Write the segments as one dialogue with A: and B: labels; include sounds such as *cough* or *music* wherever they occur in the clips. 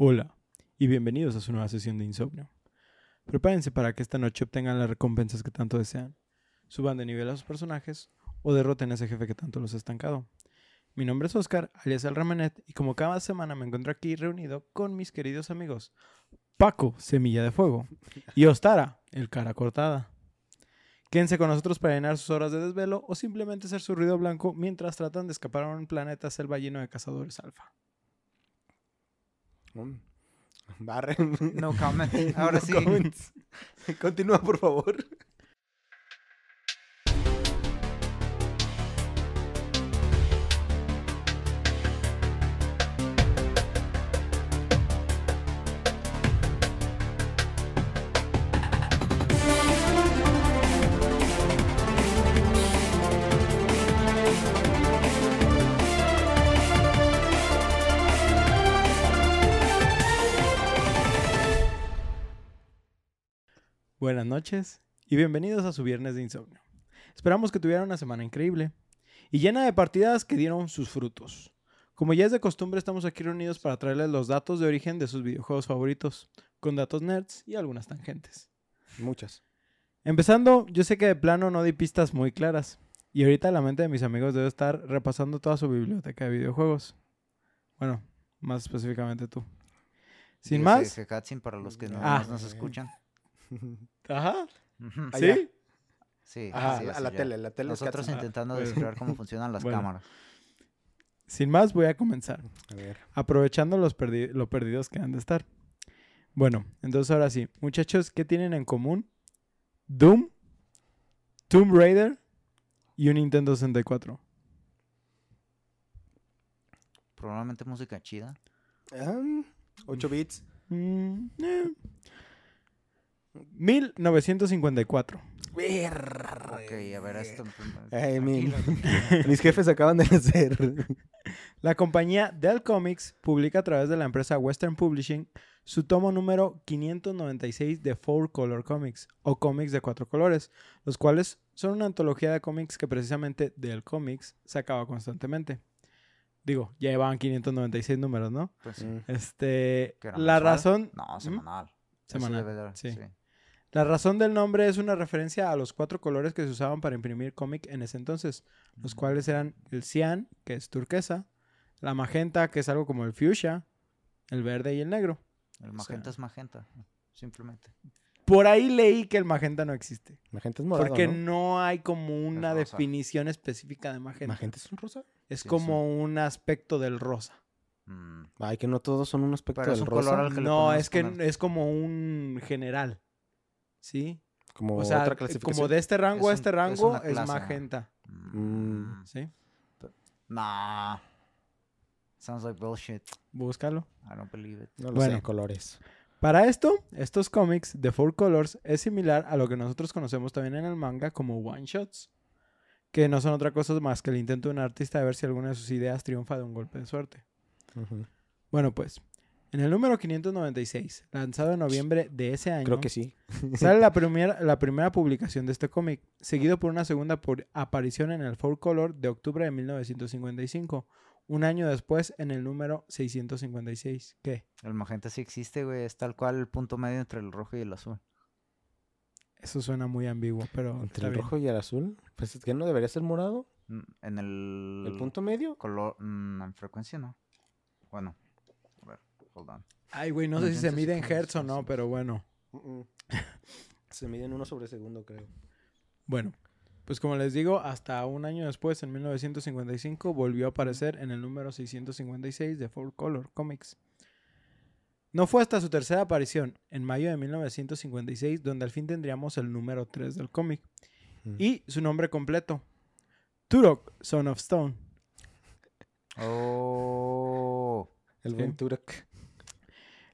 A: Hola y bienvenidos a su nueva sesión de insomnio. Prepárense para que esta noche obtengan las recompensas que tanto desean, suban de nivel a sus personajes o derroten a ese jefe que tanto los ha estancado. Mi nombre es Oscar, alias El Ramenet, y como cada semana me encuentro aquí reunido con mis queridos amigos Paco, Semilla de Fuego, y Ostara, el cara cortada. Quédense con nosotros para llenar sus horas de desvelo o simplemente ser su ruido blanco mientras tratan de escapar a un planeta selva lleno de cazadores alfa.
B: Mm. Barre.
C: No comment. *laughs* Ahora
B: No
C: sí.
B: comments. *laughs* Continúa, por favor.
A: Buenas noches y bienvenidos a su viernes de insomnio. Esperamos que tuvieran una semana increíble y llena de partidas que dieron sus frutos. Como ya es de costumbre, estamos aquí reunidos para traerles los datos de origen de sus videojuegos favoritos, con datos nerds y algunas tangentes.
B: Muchas.
A: Empezando, yo sé que de plano no di pistas muy claras, y ahorita la mente de mis amigos debe estar repasando toda su biblioteca de videojuegos. Bueno, más específicamente tú. Sin
C: Dígase
A: más.
C: que para los que no
A: Ah.
C: nos escuchan.
A: Ajá.
B: Ah,
A: ¿Sí?
C: Sí,
A: Ajá,
C: sí,
B: a la tele, la tele es
C: Nosotros intentando
A: bueno.
C: descifrar cómo funcionan las *laughs*
A: Bueno.
C: cámaras.
A: Sin más, voy a comenzar.
B: A ver.
A: aprovechando los perdi- lo perdidos que han de estar. Bueno, entonces ahora sí, muchachos, ¿qué tienen en común? Doom, Tomb Raider y un Nintendo 64.
C: Probablemente música chida.
B: Ah, 8 bits.
A: Mm, eh. 1954.
C: Ok, a ver, esto.
B: Ay, mi-. *laughs* Mis jefes acaban de nacer. *laughs*
A: La compañía Dell Comics publica a través de la empresa Western Publishing su tomo número 596 de Four Color Comics o cómics de cuatro colores, los cuales son una antología de cómics que precisamente Dell Comics sacaba constantemente. Digo, ya llevaban 596 números, ¿no?
C: Pues sí.
B: Mm.
A: Este,
C: ¿Qué era,
A: la
C: mensual?
A: razón,
C: No, semanal. Eso
A: Semanal,
C: debe de-
A: sí. La razón del nombre es una referencia a los cuatro colores que se usaban para imprimir cómic en ese entonces, los cuales eran el cian, que es turquesa, la magenta, que es algo como el fuchsia, el verde y el negro.
C: El
A: O
C: magenta
A: sea-
C: es magenta. Simplemente.
A: Por ahí leí que el magenta no existe.
B: Magenta es morado,
A: porque
B: ¿no?
A: ¿no? hay como una definición específica de magenta.
B: ¿Magenta es un rosa?
A: Es
C: Sí,
A: como un aspecto del rosa.
C: Mm.
B: Ay, que no todos son un aspecto
C: Pero es
B: del
C: color
B: rosa.
C: al que le
A: No, es que
C: poner.
A: es como un general. ¿Sí?
B: Como
A: O sea,
B: otra clasificación.
A: como de este rango a
C: Es un-
A: este
C: es
A: rango es, magenta.
C: Mm.
A: ¿Sí?
C: Nah. Sounds like bullshit.
A: Búscalo.
C: I don't believe it.
B: No lo
A: Bueno.
B: sé, colores.
A: Para esto, estos cómics de Four Colors es similar a lo que nosotros conocemos también en el manga como one shots, que no son otra cosa más que el intento de un artista de ver si alguna de sus ideas triunfa de un golpe de suerte. Bueno, pues, en el número 596, lanzado en noviembre de ese año,
B: Creo que sí. *laughs*
A: sale la *laughs* primera, la primera publicación de este cómic, seguido por una segunda por- aparición en el Four Color de octubre de 1955, un año después en el número 656. ¿Qué?
C: El magenta sí existe, güey. Es tal cual el punto medio entre el rojo y el azul.
A: Eso suena muy ambiguo, pero
B: Entre el
A: bien.
B: rojo y el azul. Pues es que no debería ser morado.
C: Mm, En el...
B: El punto medio.
C: Color... mm, en frecuencia, ¿no? Bueno. Hold on.
A: Ay, güey, no sé si se
C: 500
A: mide en hertz o no, pero bueno.
B: Se miden uno sobre segundo, creo.
A: Bueno, pues como les digo, hasta un año después, en 1955, volvió a aparecer en el número 656 de Four Color Comics. No fue hasta su tercera aparición, en mayo de 1956, donde al fin tendríamos el número 3 del cómic.
B: Mm.
A: Y su nombre completo, Turok, Son of Stone.
C: Oh...
B: El
A: Sí.
B: buen Turok.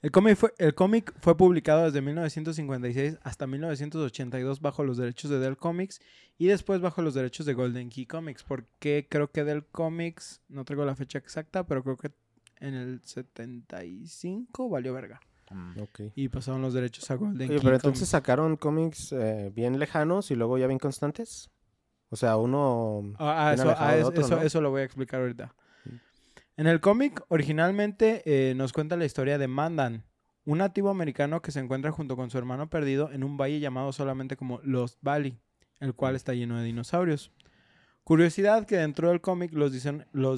A: El cómic, fue, el cómic fue publicado desde 1956 hasta 1982 bajo los derechos de Dell Comics y después bajo los derechos de Golden Key Comics, porque creo que Dell Comics, no traigo la fecha exacta, pero creo que en el 75 valió verga.
C: mm.
B: Ok.
A: Y pasaron los derechos a Golden
B: Oye,
A: Key
B: pero entonces
A: Comics.
B: sacaron cómics eh, bien lejanos y luego ya bien constantes. O sea, uno...
A: Ah, ah, eso, ah,
B: de
A: es-
B: otro,
A: eso,
B: ¿no?
A: eso lo voy a explicar ahorita. En el cómic, originalmente eh, nos cuenta la historia de Mandan, un nativo americano que se encuentra junto con su hermano perdido en un valle llamado solamente como Lost Valley, el cual está lleno de dinosaurios. Curiosidad que dentro del cómic los,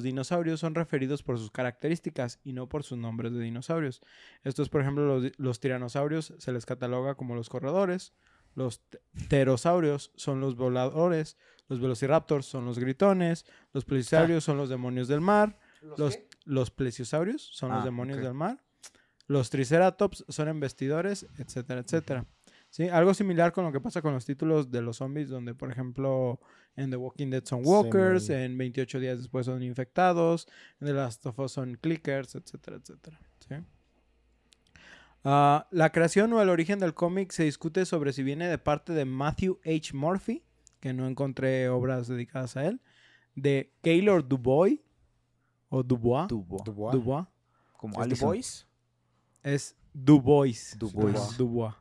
A: dinosaurios son referidos por sus características y no por sus nombres de dinosaurios. Estos, por ejemplo, los, tiranosaurios se les cataloga como los corredores, los pterosaurios son los voladores, los velociraptors son los gritones, los plesiosaurios son los demonios del mar, los, los plesiosaurios son los
C: Ah,
A: demonios del mar. Los triceratops son embestidores, etcétera, etcétera. ¿Sí? Algo similar con lo que pasa con los títulos de los zombies, donde, por ejemplo, en The Walking Dead son walkers, en 28 días después son infectados, en The Last of Us son clickers, etcétera, etcétera. ¿sí? Ah, la creación o el origen del cómic se discute sobre si viene de parte de Matthew H. Murphy, que no encontré obras dedicadas a él, de Gaylord Dubois, o Dubois,
C: Tubo.
B: Dubois.
A: Dubois,
C: Como
B: ¿Es
C: Allison.
B: Boys?
A: es Dubois.
C: Dubois.
A: Dubois.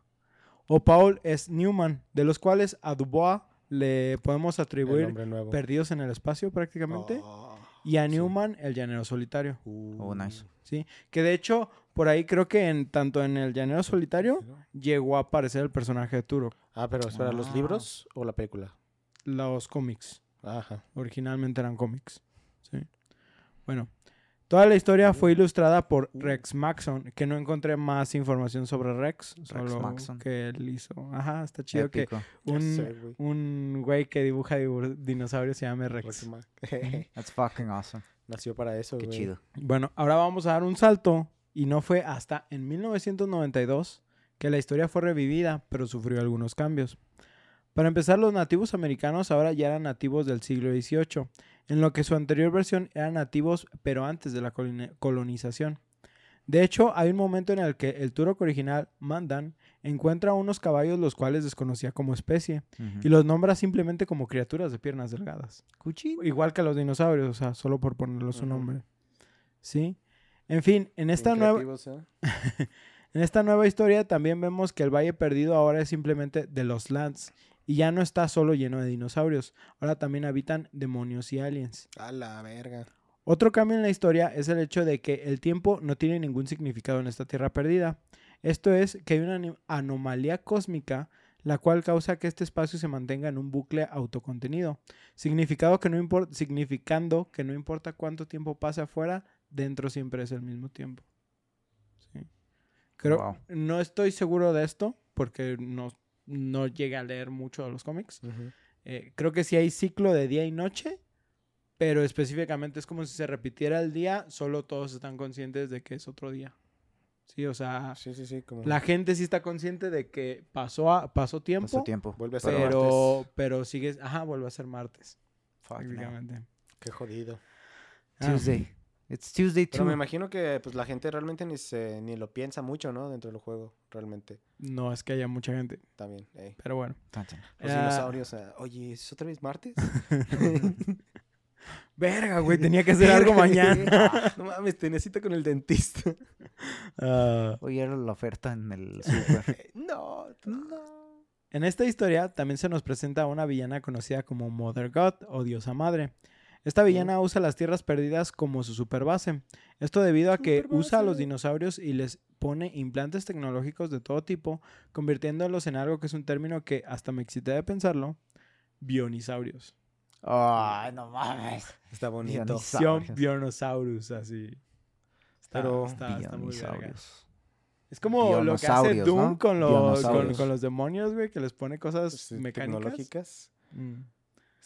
A: O Paul S. Newman, de los cuales a Dubois le podemos atribuir. Perdidos en el Espacio prácticamente.
B: Ah,
A: y a
B: sí.
A: Newman, El Llanero Solitario.
B: Uh,
C: Oh, nice.
A: ¿sí? Que de hecho, por ahí creo que en tanto en El Llanero Solitario llegó a aparecer el personaje de Turok.
B: Ah, pero espera, ¿los
C: Ah.
B: libros o la película?
A: Los cómics.
B: Ajá.
A: Originalmente eran cómics. Bueno, toda la historia fue ilustrada por Rex Maxon, que no encontré más información sobre Rex, solo
C: Maxon.
A: que él hizo. Ajá, está chido que
C: Épico.
A: Un,
B: sé, güey.
A: un güey que dibuja dibu- dinosaurios se llame Rex.
B: Rex. *laughs*
C: That's fucking awesome.
B: Nació para eso,
C: Qué
B: güey.
C: chido.
A: Bueno, ahora vamos a dar un salto y no fue hasta en 1992 que la historia fue revivida, pero sufrió algunos cambios. Para empezar, los nativos americanos ahora ya eran nativos del siglo XVIII, en lo que su anterior versión eran nativos pero antes de la coloni- colonización. De hecho, hay un momento en el que el Turok original, Mandan, encuentra unos caballos los cuales desconocía como especie y los nombra simplemente como criaturas de piernas delgadas.
C: Cuchillo.
A: Igual que los dinosaurios, o sea, solo por ponerle su
B: Ujú.
A: nombre. ¿Sí? En fin, en esta, nueva,
B: ¿eh? *laughs*
A: en esta nueva historia también vemos que el Valle Perdido ahora es simplemente de los Lands y ya no está solo lleno de dinosaurios, ahora también habitan demonios y aliens.
B: A la verga.
A: Otro cambio en la historia es el hecho de que el tiempo no tiene ningún significado en esta tierra perdida. Esto es que hay una anomalía cósmica la cual causa que este espacio se mantenga en un bucle autocontenido, significado que no significando que no importa cuánto tiempo pase afuera, dentro siempre es el mismo tiempo. Sí. Creo,
C: Wow.
A: no estoy seguro de esto porque no, no llegué a leer mucho de los cómics.
B: Ujú.
A: Eh, creo que sí hay ciclo de día y noche, pero específicamente es como si se repitiera el día, solo todos están conscientes de que es otro día. Sí, o sea,
B: Sí, sí, sí. Como
A: la gente sí está consciente de que pasó, a- pasó tiempo,
C: Pasó tiempo.
B: vuelve a ser
A: pero,
B: martes.
A: pero sigues, ajá, vuelve a ser martes,
C: Fuck no.
A: prácticamente.
B: Qué jodido.
A: Ah,
C: Tuesday. It's Tuesday
B: Pero me
C: too.
B: imagino que pues la gente realmente ni se ni lo piensa mucho, ¿no? Dentro del juego, realmente.
A: no es que haya mucha gente,
B: También. ey.
A: pero bueno.
B: Los dinosaurios. ah, Oye, ¿es otra vez martes? *laughs* *laughs*
A: Verga, güey, tenía que hacer algo mañana. *laughs*
B: no mames, te necesito con el dentista.
A: Ah,
C: Hoy era la oferta en el super.
B: no, no.
A: En esta historia también se nos presenta a una villana conocida como Mother God o Diosa Madre. Esta villana usa las tierras perdidas como su superbase. Esto debido a que usa a los dinosaurios y les pone implantes tecnológicos de todo tipo, convirtiéndolos en algo que es un término que hasta me excité de pensarlo, bionisaurios.
C: Ay, no mames.
B: Está bonito.
A: Bionosaurus, así. Está,
B: Pero-
A: está, está muy verga. Es como lo que hace Doom
C: ¿no?
A: con, los, con,
C: Dionosaurios.
A: con los demonios, güey, que les pone cosas
B: Sí,
A: mecánicas.
B: Tecnológicas.
A: Mm.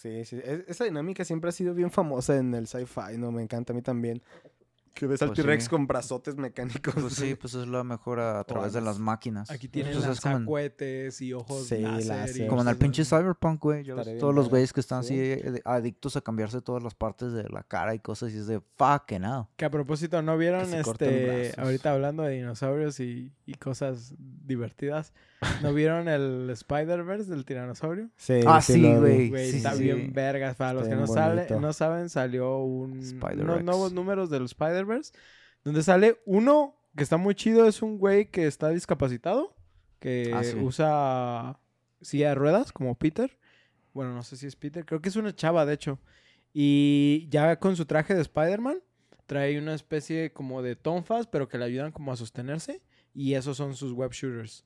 B: Sí, sí. es- esa dinámica siempre ha sido bien famosa en el sci-fi, ¿no? Me encanta a mí también. Que ves al
C: Pues
B: T-Rex
C: sí.
B: con brazotes mecánicos.
C: Pues sí, pues es la mejora a *laughs* través de las máquinas.
A: Aquí tienen
C: Pues como en-
A: y ojos
B: Sí,
A: láser.
C: Como en el pinche. Cyberpunk, güey.
B: bien
C: Todos los güeyes que están
B: Sí.
C: así eh, adictos a cambiarse todas las partes de la cara y cosas y es de fucking hell.
A: Que a propósito, ¿no vieron este ahorita hablando de dinosaurios y, y cosas divertidas? ¿No vieron el Spider-Verse del tiranosaurio?
B: Sí,
C: Ah,
B: sí lo
C: güey. Sí,
A: está
C: sí.
A: bien vergas. Para los que no, sale, no saben, salió un,
C: Spider-Rex.
A: unos nuevos números del Spider-Verse. Donde sale uno que está muy chido. Es un güey que está discapacitado. Que
C: Ah, sí.
A: usa silla de ruedas, como Peter. Bueno, no sé si es Peter. Creo que es una chava, de hecho. Y ya con su traje de Spider-Man. trae una especie como de tonfas, pero que le ayudan como a sostenerse. Y esos son sus web shooters.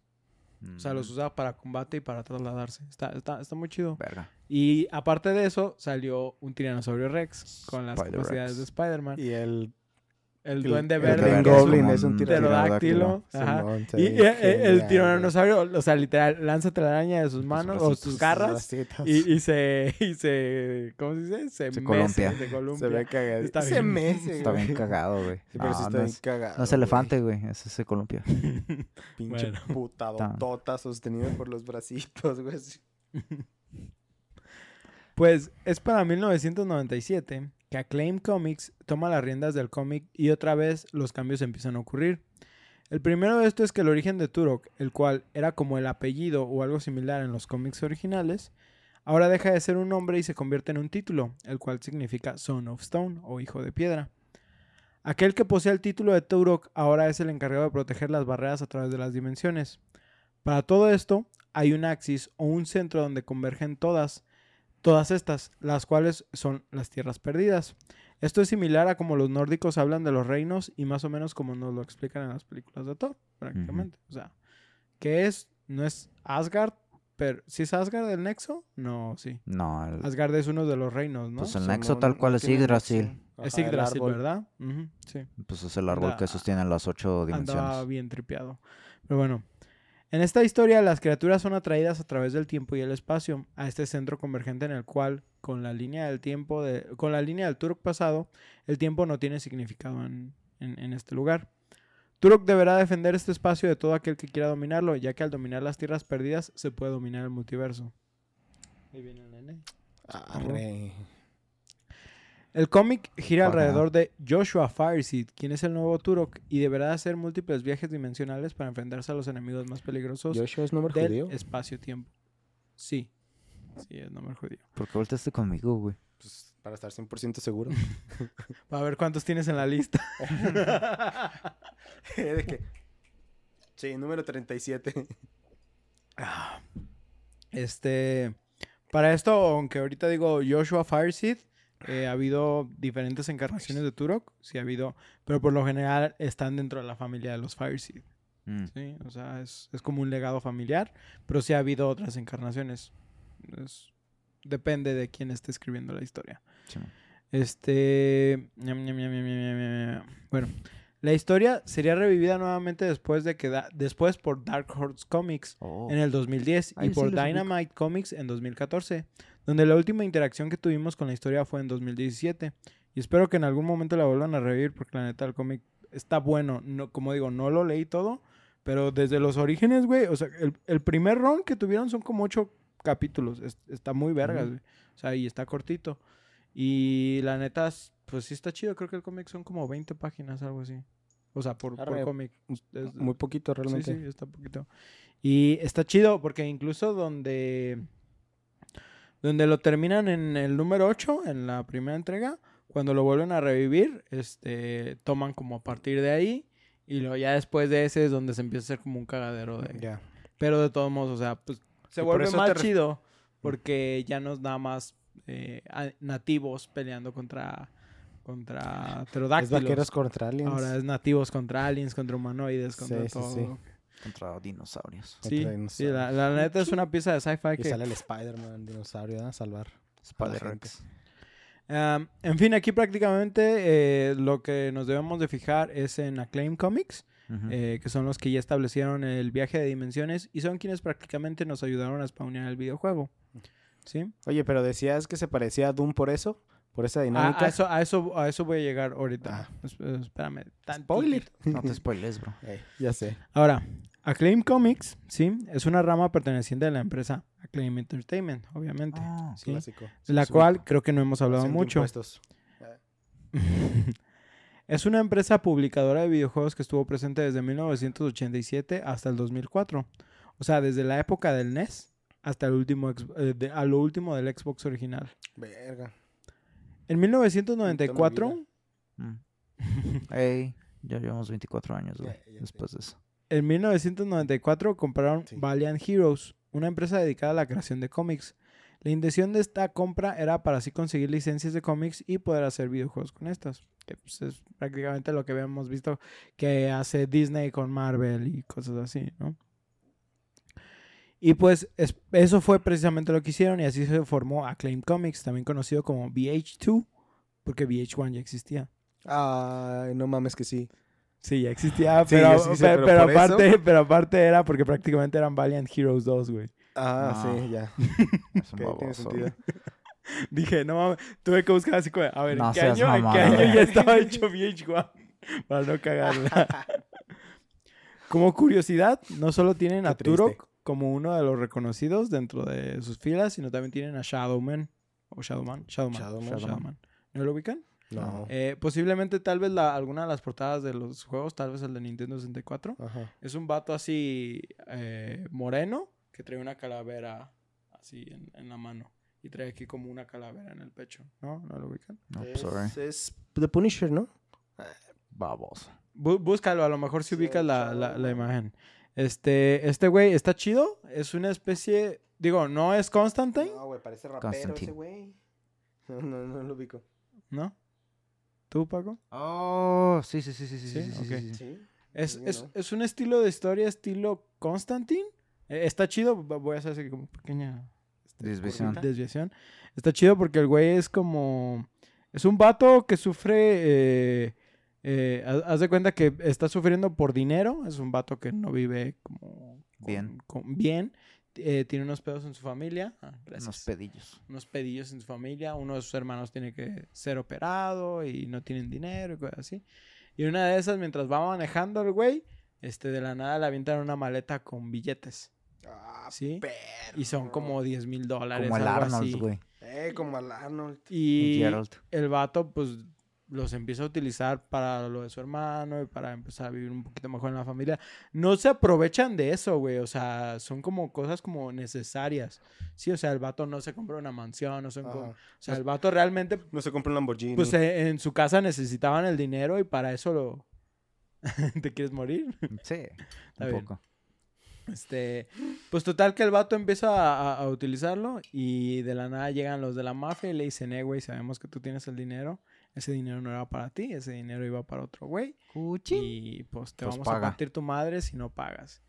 A: O sea, los
C: Mm,
A: usa para combate y para trasladarse. Está, está, está muy chido.
C: Verga.
A: Y aparte de eso, salió un ttiranosaurio Rex con las capacidades de Spider-Man.
B: Y el,
A: El
B: el-
A: duende
B: el
A: verde. Un
B: Goblin es un
A: pterodáctilo.
B: Se
A: Y, el tiranosaurio, o sea, literal, lanza telaraña de sus manos o sus garras y, se, y se, ¿cómo se dice? Se,
C: Se
A: mece,
C: columpia.
A: Se columpia.
B: Se ve cagado.
A: Está
B: Se
A: bien.
B: mece, *laughs*
C: Está bien cagado, güey.
B: Sí, pero sí
C: No,
B: está bien
C: es,
B: cagado.
C: no es elefante, güey. Es ese columpio. *laughs*
B: Pinche
A: Bueno.
B: putadotota sostenido por los bracitos, güey. *laughs*
A: Pues es para 1997 que Acclaim Comics toma las riendas del cómic y otra vez los cambios empiezan a ocurrir. El primero de esto es que el origen de Turok, el cual era como el apellido o algo similar en los cómics originales, ahora deja de ser un nombre y se convierte en un título, el cual significa Son of Stone o Hijo de Piedra. Aquel que posee el título de Turok ahora es el encargado de proteger las barreras a través de las dimensiones. Para todo esto, hay un axis o un centro donde convergen todas, todas estas, las cuales son las tierras perdidas. Esto es similar a como los nórdicos hablan de los reinos y más o menos como nos lo explican en las películas de Thor, prácticamente. O sea, ¿qué es? No es Asgard, pero ¿sí es Asgard el nexo? No, sí.
C: No, el-
A: Asgard es uno de los reinos, ¿no?
C: Pues el nexo tal cual
B: no
C: es Yggdrasil.
A: es Yggdrasil. ¿verdad? Sí.
C: pues es el árbol que sostiene las ocho
A: Andaba
C: dimensiones.
A: bien tripeado. Pero bueno, en esta historia las criaturas son atraídas a través del tiempo y el espacio a este centro convergente en el cual, con la línea del tiempo, de, con la línea del Turok pasado, el tiempo no tiene significado en, en- en este lugar. Turok deberá defender este espacio de todo aquel que quiera dominarlo, ya que al dominar las tierras perdidas se puede dominar el multiverso. Ahí viene el nene.
B: Arre.
A: El cómic gira
C: Ajá.
A: alrededor de Joshua Fireseed, quien es el nuevo Turok, y deberá hacer múltiples viajes dimensionales para enfrentarse a los enemigos más peligrosos
B: ¿Joshua es nombre
A: del
B: judío?
A: espacio-tiempo. Sí. Sí, es nombre judío.
C: ¿Por qué volteaste conmigo, güey?
B: Pues, para estar 100% seguro. *laughs*
A: Para ver cuántos tienes en la lista. *laughs*
B: ¿De qué? Sí, número 37.
A: Ah. Este. Para esto, aunque ahorita digo Joshua Fireseed, eh, ha habido diferentes encarnaciones de Turok. Sí, ha habido. Pero por lo general están dentro de la familia de los Fireseed.
C: Mm,
A: Sí, o sea, es, es como un legado familiar, pero sí ha habido otras encarnaciones. Es- depende de quién esté escribiendo la historia.
C: sí.
A: Este. Bueno, la historia sería revivida nuevamente después de que da- después por Dark Horse Comics
C: Oh,
A: en el 2010
C: Ahí
A: y por. Dynamite Comics en 2014, donde la última interacción que tuvimos con la historia fue en 2017. Y espero que en algún momento la vuelvan a revivir porque la neta el cómic está bueno. No, como digo, no lo leí todo, pero desde los orígenes, güey, o sea, el, el primer run que tuvieron son como ocho capítulos. Es- está muy vergas, güey. O sea, y está cortito. Y la neta, pues sí está chido. Creo que el cómic son como 20 páginas, algo así. O sea, por, por cómic. Es-
B: Muy poquito
A: Sí,
B: realmente.
A: sí, está poquito. Y está chido porque incluso donde donde lo terminan en el número 8, en la primera entrega, cuando lo vuelven a revivir, este toman como a partir de ahí y luego ya después de ese es donde se empieza a hacer como un cagadero de pero de todos modos, o sea, pues se
B: Y
A: vuelve más chido porque ya no es nada más eh, nativos peleando contra contra
B: Es
A: pterodáctilos.
B: vaqueros contra aliens.
A: Ahora es nativos contra aliens, contra humanoides, contra
B: sí,
A: todo.
B: sí.
C: Contra dinosaurios.
A: Sí,
B: Contra
A: sí, la, la neta es una pieza de sci-fi que...
B: sale el Spider-Man, dinosaurio, a salvar.
C: Spider-Rex.
A: En fin, aquí prácticamente eh, lo que nos debemos de fijar es en Acclaim Comics, eh, que son los que ya establecieron el viaje de dimensiones y son quienes prácticamente nos ayudaron a spawnear el videojuego. ¿Sí?
B: Oye, pero decías que se parecía a Doom por eso, por esa dinámica.
A: a eso, a, eso, a eso voy a llegar ahorita.
B: Ah.
A: Es- espérame. tantito.
B: Spoiler. *laughs*
C: No te spoiles, bro.
B: Eh, ya sé.
A: Ahora, Acclaim Comics, ¿sí? Es una rama perteneciente a la empresa Acclaim Entertainment, obviamente.
C: Ah,
A: ¿sí?
B: Clásico.
A: de la cual creo que no hemos hablado mucho.
B: impuestos. *laughs*
A: es una empresa publicadora de videojuegos que estuvo presente desde 1987 hasta el 2004. O sea, desde la época del NES hasta el último eh, de- a lo último del Xbox original.
B: Verga.
A: En 1994,
B: vida.
C: Mm. *laughs* Ey, ya llevamos 24 años, güey.
B: Ya, ya sé.
C: Después de eso.
A: en 1994 compraron
B: Sí.
A: Valiant Heroes, una empresa dedicada a la creación de cómics. La intención de esta compra era para así conseguir licencias de cómics y poder hacer videojuegos con estas. Que pues, es prácticamente lo que habíamos visto que hace Disney con Marvel y cosas así, ¿no? Y pues es- eso fue precisamente lo que hicieron y así se formó Acclaim Comics, también conocido como VH2, porque VH1 ya existía.
B: Ay, no mames que sí.
A: Sí, ya existía, *laughs*
B: Sí,
A: pero,
B: sí sé, pero
A: pero
B: por eso-
A: aparte, pero aparte era porque prácticamente eran Valiant Heroes 2, güey.
B: Ah, sí, ya. *laughs*
C: Es un
B: tiene sentido. *laughs*
A: Dije, no mames, tuve que buscar así como, a ver,
C: No
A: ¿en, qué año, ¿en qué
C: mamada,
A: año
C: güey.
A: ya estaba hecho VH1? Para no cagarla. Como curiosidad, no solo tienen a
B: Qué.
A: Turok como uno de los reconocidos dentro de sus filas, sino también tienen a Shadowman. O Shadowman. Shadowman.
B: Shadowman.
A: Shadowman. ¿No lo ubican?
B: No.
A: Eh, posiblemente, tal vez, la, alguna de las portadas de los juegos, tal vez el de Nintendo 64.
B: Ajá.
A: Es un vato así eh, moreno que trae una calavera así en, en la mano. Y trae aquí como una calavera en el pecho. ¿No? ¿No lo ubican?
C: No,
B: es,
C: sorry.
B: es The Punisher, ¿no?
C: Baboso.
A: Bú- búscalo, a lo mejor si
B: Sí,
A: ubicas la, la- imagen. Este, este güey está chido. Es una especie. Digo, no es Constantine,
B: No, güey, parece rapero
C: Constantine.
B: ese güey. *laughs* No, no, no lo ubico.
A: ¿no? ¿Tú, Paco?
C: Oh, sí, sí, sí, sí, sí,
A: Sí,
C: sí, sí, sí, sí.
B: Sí.
A: Es, es,
B: no.
A: es un estilo de historia, estilo Constantine. Eh, está chido. Voy a hacer así como pequeña este,
C: Desviación.
A: desviación. Está chido porque el güey es como. Es un vato que sufre. eh, eh, haz de cuenta que está sufriendo por dinero. Es un vato que no vive como. con-
C: Bien.
A: con- bien. Eh, tiene unos pedos en su familia. Ah,
C: Unos pedillos.
A: unos pedillos en su familia. Uno de sus hermanos tiene que ser operado y no tienen dinero y cosas así. Y una de esas, mientras va manejando el güey, este, de la nada le avientan una maleta con billetes.
B: Ah,
A: ¿Sí?
B: perro.
A: Y son como 10 mil dólares.
C: Como el Arnold, güey.
B: Eh, como al Arnold.
A: Y
C: Gerald.
A: el vato, pues, los empieza a utilizar para lo de su hermano y para empezar a vivir un poquito mejor en la familia. No se aprovechan de eso, güey. O sea, son como cosas como necesarias. Sí, o sea, el vato no se compra una mansión, no se O sea, el vato realmente
B: No se compra un Lamborghini.
A: Pues eh, en su casa necesitaban el dinero y para eso lo... *laughs* ¿Te quieres morir?
C: Sí, *laughs*
A: Está
C: un
A: bien.
C: poco.
A: Este, pues total que el vato empieza a, a- a utilizarlo y de la nada llegan los de la mafia y le dicen, eh, güey, sabemos que tú tienes el dinero. Ese dinero no era para ti, ese dinero iba para otro güey. Y pues te
C: Pues
A: vamos a partir tu madre si no pagas.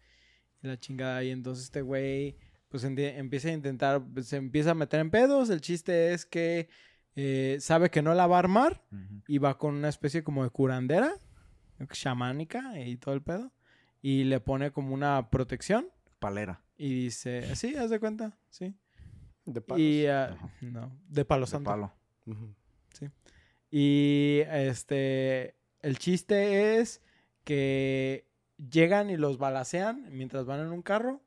A: Y la chingada. Y entonces este güey, pues empieza a intentar, se empieza a meter en pedos. El chiste es que eh, sabe que no la va a armar y va con una especie como de curandera, chamánica y todo el pedo. Y le pone como una protección
C: Palera.
A: y dice, sí, haz de cuenta, sí.
B: De palos.
A: Y, ah, no, de palo
C: De
A: santo.
C: palo.
B: Ujú.
A: Y este, el chiste es que llegan y los balacean mientras van en un carro.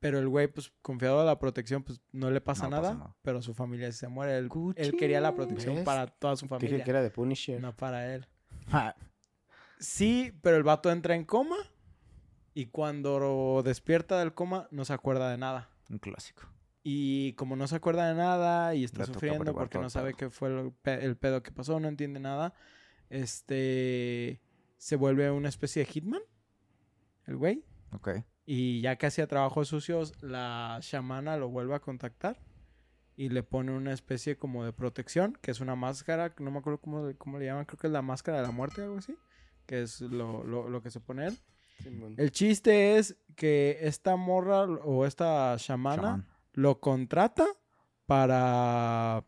A: Pero el güey, pues confiado a la protección, pues no le pasa,
C: No
A: nada,
C: pasa nada.
A: Pero su familia sí se muere. Él, él quería la protección
B: ¿Ves?
A: para toda su
B: Dije
A: familia.
B: que era de Punisher.
A: No para él.
C: Ja,
A: Sí, pero el vato entra en coma. Y cuando despierta del coma, no se acuerda de nada.
C: Un clásico.
A: Y como no se acuerda de nada y está
C: Le
A: sufriendo porque no
C: el
A: sabe qué fue lo- pe- el pedo que pasó, no entiende nada, este se vuelve una especie de hitman, el güey.
C: Ok.
A: Y ya que hacía trabajos sucios, la chamana lo vuelve a contactar y le pone una especie como de protección, que es una máscara, no me acuerdo cómo, cómo le llaman, creo que es la máscara de la muerte o algo así, que es lo, lo- lo que se pone él.
B: Simón.
A: El chiste es que esta morra o esta chamana
C: Chamán.
A: Lo contrata para...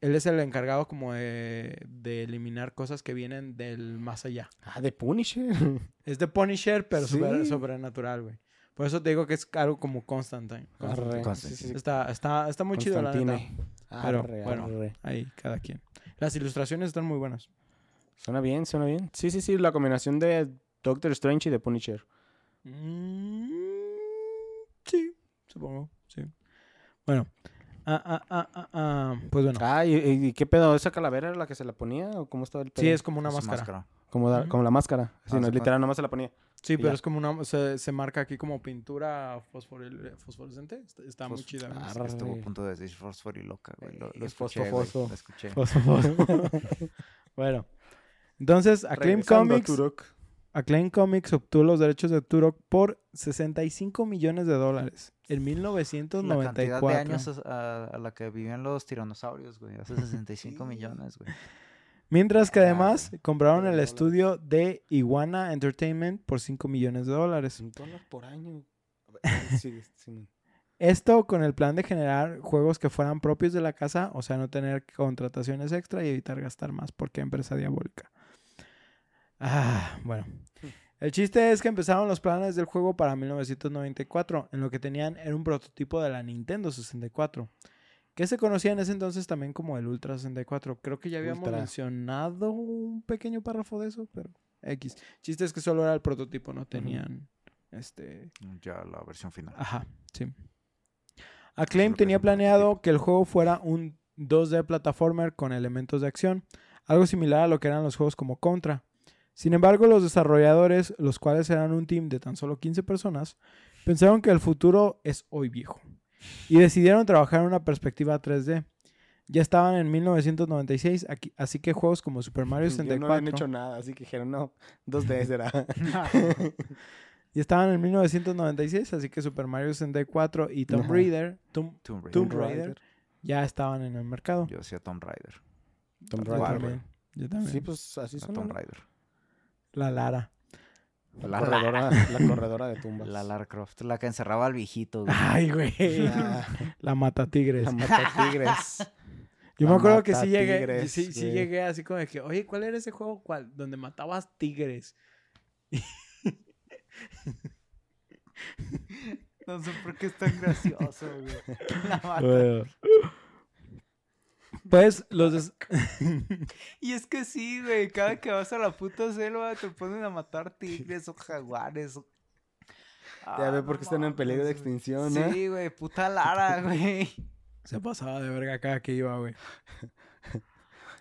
A: Él es el encargado como de, de eliminar cosas que vienen del más allá.
B: Ah, de Punisher. *laughs*
A: Es de Punisher, pero
B: Sí.
A: sobre- sobrenatural, güey. Por eso te digo que es algo como Constantine. Constantine.
B: Arre.
C: Constantine.
B: Sí, sí, sí.
A: Está, está, está muy chido, la neta.
B: Constantine.
A: Pero,
B: Arre,
A: bueno.
B: arre.
A: Ahí, cada quien. Las ilustraciones están muy buenas.
B: Suena bien, suena bien. Sí, sí, sí, la combinación de Doctor Strange y de Punisher.
A: Mm, sí, supongo, sí. Bueno. Ah, ah, ah, ah, ah, Pues bueno.
B: Ah, ¿y, y- qué pedo? ¿Esa calavera era la que se la ponía o cómo estaba el pedo?
A: Sí, es como una
C: Es
A: máscara.
B: Como, da-
A: Ujú.
B: como la máscara. Sí,
C: Ah,
B: no,
C: se
B: literal, nomás se la ponía.
A: Sí, pero
B: ya.
A: es como una... Se, se marca aquí como pintura fosforil- fosforescente. Está, está muy chida.
B: Ah,
C: estuvo a punto de decir fósforo y loca, güey. Lo,
B: Eh,
C: lo
B: fosfo,
C: escuché, güey.
B: fosfo.
C: Lo escuché. *laughs*
A: bueno. Entonces, Acclaim Comics,
B: Turok.
A: Acclaim Comics obtuvo los derechos de Turok por 65 millones de dólares. En
C: La
A: 1994.
C: cantidad de años a, a la que vivían los tiranosaurios, güey. Hace 65
B: Sí.
C: millones, güey.
A: Mientras que
B: Ah,
A: además compraron el estudio de Iguana Entertainment por 5 millones de dólares.
B: Un dólar por año. *laughs* Sigue, Simón.
A: Esto con el plan de generar juegos que fueran propios de la casa, o sea, no tener contrataciones extra y evitar gastar más porque empresa diabólica. Ah, bueno. El chiste es que empezaron los planes del juego para 1994, en lo que tenían era un prototipo de la Nintendo 64, que se conocía en ese entonces también como el Ultra 64. Creo que ya habíamos
B: Ultra.
A: mencionado un pequeño párrafo de eso, pero X. Chiste es que solo era el prototipo, no tenían este
C: Ya la versión final.
A: Ajá, sí. Acclaim tenía planeado que el juego fuera un 2D plataformer con elementos de acción, algo similar a lo que eran los juegos como Contra. Sin embargo, los desarrolladores, los cuales eran un team de tan solo 15 personas, pensaron que el futuro es hoy viejo y decidieron trabajar en una perspectiva 3D. Ya estaban en 1996, aquí- así que juegos como Super Mario *laughs*
B: Yo no
A: 64
B: habían hecho nada, así que dijeron, no, 2D será. *laughs* *laughs*
A: ya estaban en 1996, así que Super Mario 64 y Tomb. Raider, Tomb-
C: Tomb Raider.
A: Tomb Raider ya estaban en el mercado.
C: Yo decía Tomb Raider.
B: Tomb Raider.
A: Yo también.
B: Sí, pues así
C: La
B: son.
C: Tomb
B: ¿no?
C: Raider.
A: La Lara.
B: La,
C: La
B: corredora, la corredora de tumbas.
C: La Lara Croft. La que encerraba al viejito, güey.
A: Ay, güey.
B: La, *laughs*
A: La mata tigres.
B: la mata tigres. *laughs*
A: Yo
B: la
A: me acuerdo que sí llegué,
B: tigres,
A: sí, sí llegué así como de que, oye, ¿cuál era ese juego cuál, donde matabas tigres? *laughs*
C: No sé por qué es tan gracioso, güey. La mata.
A: Bueno. Pues los des- *laughs*
C: Y es que sí, güey. Cada que vas a la puta selva te ponen a matar tigres o jaguares. o-
B: Ya
C: Ah,
B: ve
C: no
B: por qué están en peligro de extinción, ¿eh?
C: Sí, güey. Puta Lara, *laughs* güey.
A: se pasaba de verga cada que iba, güey.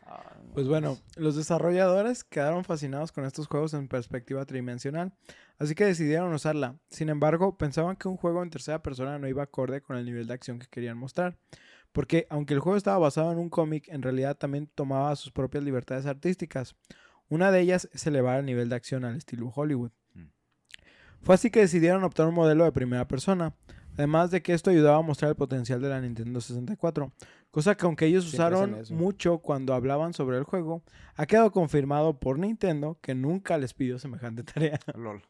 C: Ah, no
A: Pues bueno, los desarrolladores quedaron fascinados con estos juegos en perspectiva tridimensional, así que decidieron usarla. Sin embargo, pensaban que un juego en tercera persona no iba acorde con el nivel de acción que querían mostrar, porque aunque el juego estaba basado en un cómic, en realidad también tomaba sus propias libertades artísticas. Una de ellas es elevar el nivel de acción al estilo Hollywood.
C: Mm.
A: Fue así que decidieron optar un modelo de primera persona, además de que esto ayudaba a mostrar el potencial de la Nintendo 64, cosa que aunque ellos
B: Siempre
A: usaron mucho cuando hablaban sobre el juego, ha quedado confirmado por Nintendo que nunca les pidió semejante *laughs* tarea.
C: LOL.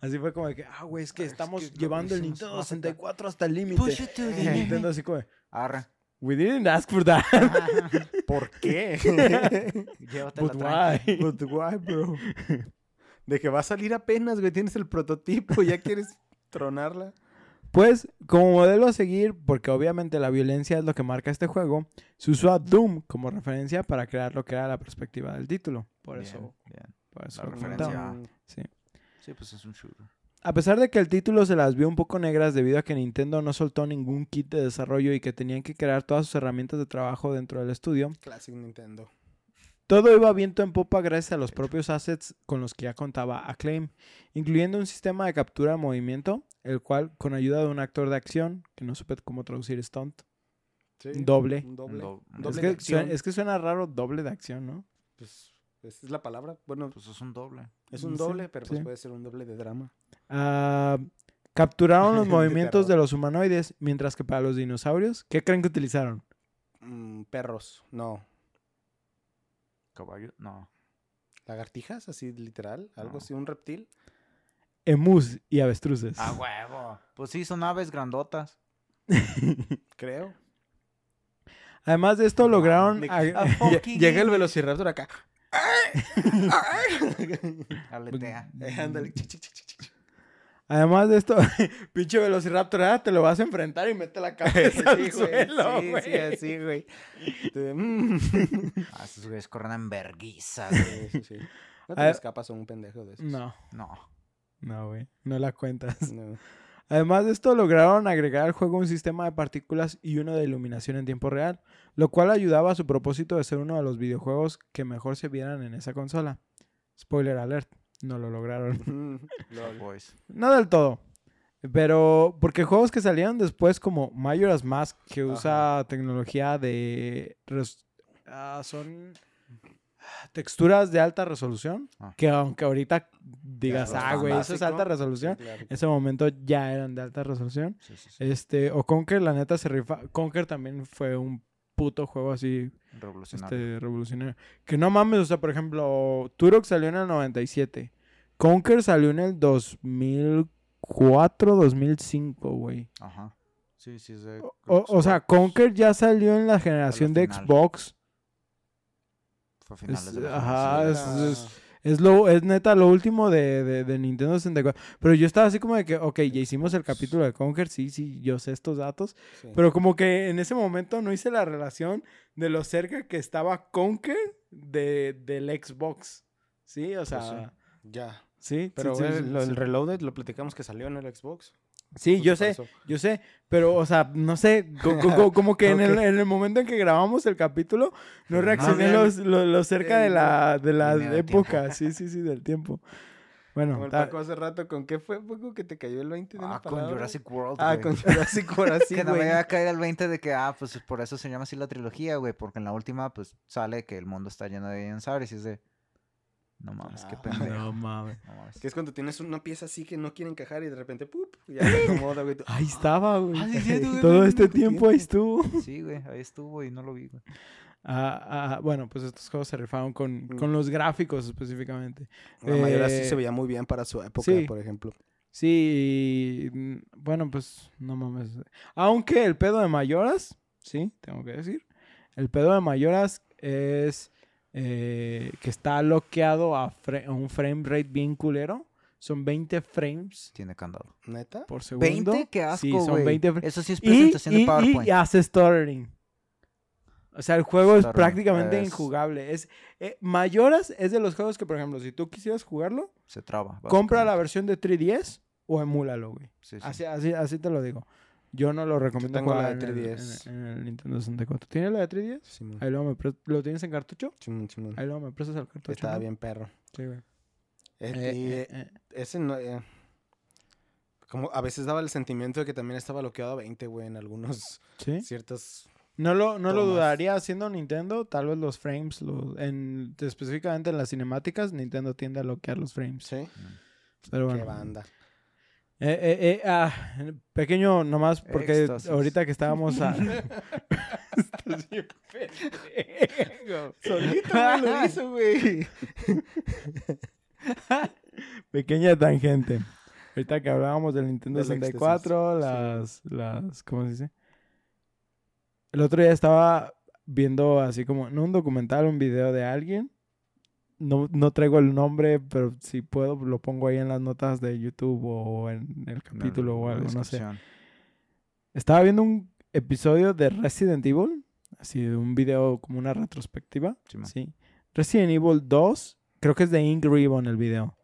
A: Así fue como de que, ah, güey, es que
C: Es
A: estamos
C: que
A: llevando el Nintendo
C: basta.
A: 64 hasta el límite.
C: Push it to the
A: Y *laughs*
C: limit.
A: Nintendo así como, de,
C: Arre.
A: We didn't ask for that. *laughs*
B: ¿Por qué? *laughs*
A: But why? *laughs*
B: But why, bro? De que va a salir apenas, güey. Tienes el prototipo, ya quieres tronarla.
A: Pues, como modelo a seguir, porque obviamente la violencia es lo que marca este juego, se usó a Doom como referencia para crear lo que era la perspectiva del título. Por
C: Bien,
A: eso,
C: bien.
A: por eso
C: La referencia.
A: Sí.
C: Sí, pues es un shooter.
A: A pesar de que el título se las vio un poco negras debido a que Nintendo no soltó ningún kit de desarrollo y que tenían que crear todas sus herramientas de trabajo dentro del estudio,
B: Classic Nintendo.
A: todo iba viento en popa gracias a los propios assets con los que ya contaba Acclaim, incluyendo un sistema de captura de movimiento, el cual, con ayuda de un actor de acción, que no supe cómo traducir stunt,
B: Sí,
A: Doble.
B: Un doble.
C: Do-
B: un
A: es,
B: doble
A: que
B: de acción.
A: suena, es que suena raro doble de acción, ¿no?
B: Pues, esa es la palabra. Bueno,
C: Pues es un doble.
B: es un
A: sí,
B: doble, pero pues
A: sí.
B: puede ser un doble de drama.
A: Ah, capturaron los *laughs* movimientos de los humanoides, mientras que para los dinosaurios, ¿qué creen que utilizaron?
B: Mm, perros, no.
C: Caballo. No.
B: Lagartijas, así literal. Algo
C: No.
B: así, un reptil.
A: Emus y avestruces.
C: ¡A huevo! Pues sí, son aves grandotas. *laughs*
B: Creo.
A: Además de esto, lograron... Ag-
C: A *laughs*
B: Llega el velociraptor acá.
C: Aletea.
B: Ándale.
A: Además de esto, *laughs* pinche velociraptor, ah, te lo vas a enfrentar y mete la cabeza *laughs* al
B: Sí, güey,
A: suelo,
B: sí,
A: güey.
B: sí, así, güey.
C: Ah, *laughs* esos güeyes corren en verguiza, güey.
B: Sí, sí. No te escapas a un pendejo de esos.
A: No,
C: No.
A: no, güey. No la cuentas.
B: No.
A: Además de esto, lograron agregar al juego un sistema de partículas y uno de iluminación en tiempo real, lo cual ayudaba a su propósito de ser uno de los videojuegos que mejor se vieran en esa consola. Spoiler alert, no lo lograron. *laughs* *laughs*
C: Boys.
A: No del todo. Pero porque juegos que salieron después como Majora's Mask, que usa tecnología de... ah, son... texturas de alta resolución,
C: Ah.
A: que aunque ahorita digas, ah, güey, eso es alta resolución,
B: Sí, claro.
A: en ese momento ya eran de alta resolución.
C: Sí, sí, sí.
A: Este, o Conker, la neta se rifa. Conker también fue un puto juego así,
C: Revolucionario.
A: este, revolucionario. Que no mames, o sea, por ejemplo, Turok salió en el 97. Conker salió en el 2004, 2005, güey.
C: Ajá. Sí, sí, es de.
A: O, o- sea. Conker ya salió en la generación de. Xbox.
C: Fue a finales
A: es-
C: de la
A: ajá, es- Es lo, es neta lo último de, de, de Nintendo 64. Pero yo estaba así como de que, ok, ya hicimos el capítulo de Conker, sí, sí, yo sé estos datos.
B: Sí.
A: Pero como que en ese momento no hice la relación de lo cerca que estaba Conker de, del Xbox. Sí, o sea,
B: Pues sí. Ya.
A: sí.
B: Pero
A: sí,
B: el, el Reloaded lo platicamos que salió en el Xbox.
A: Sí, yo sé, yo sé, pero, o sea, no sé, *laughs* co- co- co- como que en, *laughs* el,
B: Ok.
A: en el momento en que grabamos el capítulo, no
C: No,
A: reaccioné
B: bien.
A: lo, lo- lo cerca de la, de la época, sí, sí, sí, del tiempo. Bueno,
B: Como el
A: ta-
B: Paco hace rato, ¿con qué fue, Paco, que te cayó el 20 de una
C: Ah, con
B: palabra?
C: Jurassic World.
B: Ah, con Jurassic World, *laughs* así,
C: que no me iba a caer el 20 de que, ah, pues por eso se llama así la trilogía, güey. Porque en la última, pues sale que el mundo está lleno de dinosaurios y es de. No mames, qué
B: Ah,
C: pendejo.
A: no mames.
C: No mames.
B: Que es cuando tienes una pieza así que no quiere encajar y de repente, ¡pup! Ya *laughs* se acomoda, güey.
A: Ahí estaba, güey.
C: Ah, sí, sí, *laughs* tú, güey,
A: Todo este
C: no,
A: tiempo ahí estuvo. *laughs*
C: Sí, güey, ahí estuvo y no lo vi, güey.
A: Ah, ah, bueno, pues estos juegos se rifaron con,
B: Mm.
A: con los gráficos específicamente.
B: La mayoría sí
A: Eh,
B: se veía muy bien para su época,
A: sí.
B: por ejemplo.
A: Sí, y, mm, bueno, pues no mames. Aunque el pedo de Mayoras, sí, tengo que decir. El pedo de Mayoras es eh, que está bloqueado a, un frame rate bien culero. Son 20 frames
C: Tiene candado.
B: ¿Neta?
A: por segundo.
C: ¿20? ¡Qué asco,
A: Sí,
C: güey!
A: son 20 frames.
C: Eso sí es
A: Y,
C: presentación
A: y-
C: de
A: y-
C: PowerPoint.
A: y hace stuttering. O sea, el juego es prácticamente
C: es-
A: injugable. Es, eh, Mayoras es de los juegos que, por ejemplo, si tú quisieras jugarlo,
C: Se traba.
A: compra la versión de 3DS o emúlalo, güey.
C: Sí, sí.
A: Así, así, así te lo digo. Yo no lo recomiendo
B: tengo la de
A: en el-
B: 3DS.
A: En, en el Nintendo 64. ¿Tienes la de 3DS?
B: Simón.
A: Ahí luego me ¿Lo tienes en cartucho?
B: Simón, Simón.
A: Ahí luego me prestas el cartucho.
B: Estaba
A: ¿no?
B: bien perro.
A: Sí, güey.
B: Eh,
A: Eh, eh,
B: ese no... eh, como a veces daba el sentimiento de que también estaba bloqueado a 20, güey, en algunos
A: ¿Sí?
B: ciertos...
A: No lo, no lo dudaría haciendo Nintendo. Tal vez los frames, los- en, específicamente en las cinemáticas, Nintendo tiende a bloquear los frames.
B: Sí,
A: Pero
B: qué
A: bueno.
B: banda.
A: Eh, eh, eh, ah, pequeño nomás, porque
C: Éxtasis.
A: ahorita que estábamos a... Estás bien pendejo.
B: Solito me lo hizo, güey. *laughs*
A: Pequeña tangente. Ahorita que hablábamos del Nintendo
B: Del
A: 64,
B: éxtasis,
A: las, las, ¿cómo se dice? El otro día estaba viendo así como, no un documental, un video de alguien. No, no traigo el nombre, pero si puedo lo pongo ahí en las notas de YouTube o en el capítulo o algo, no sé. Estaba viendo un episodio de Resident Evil, así de un video como una retrospectiva.
C: Simón.
A: Sí. Resident Evil 2, creo que es de Ink Ribbon el video.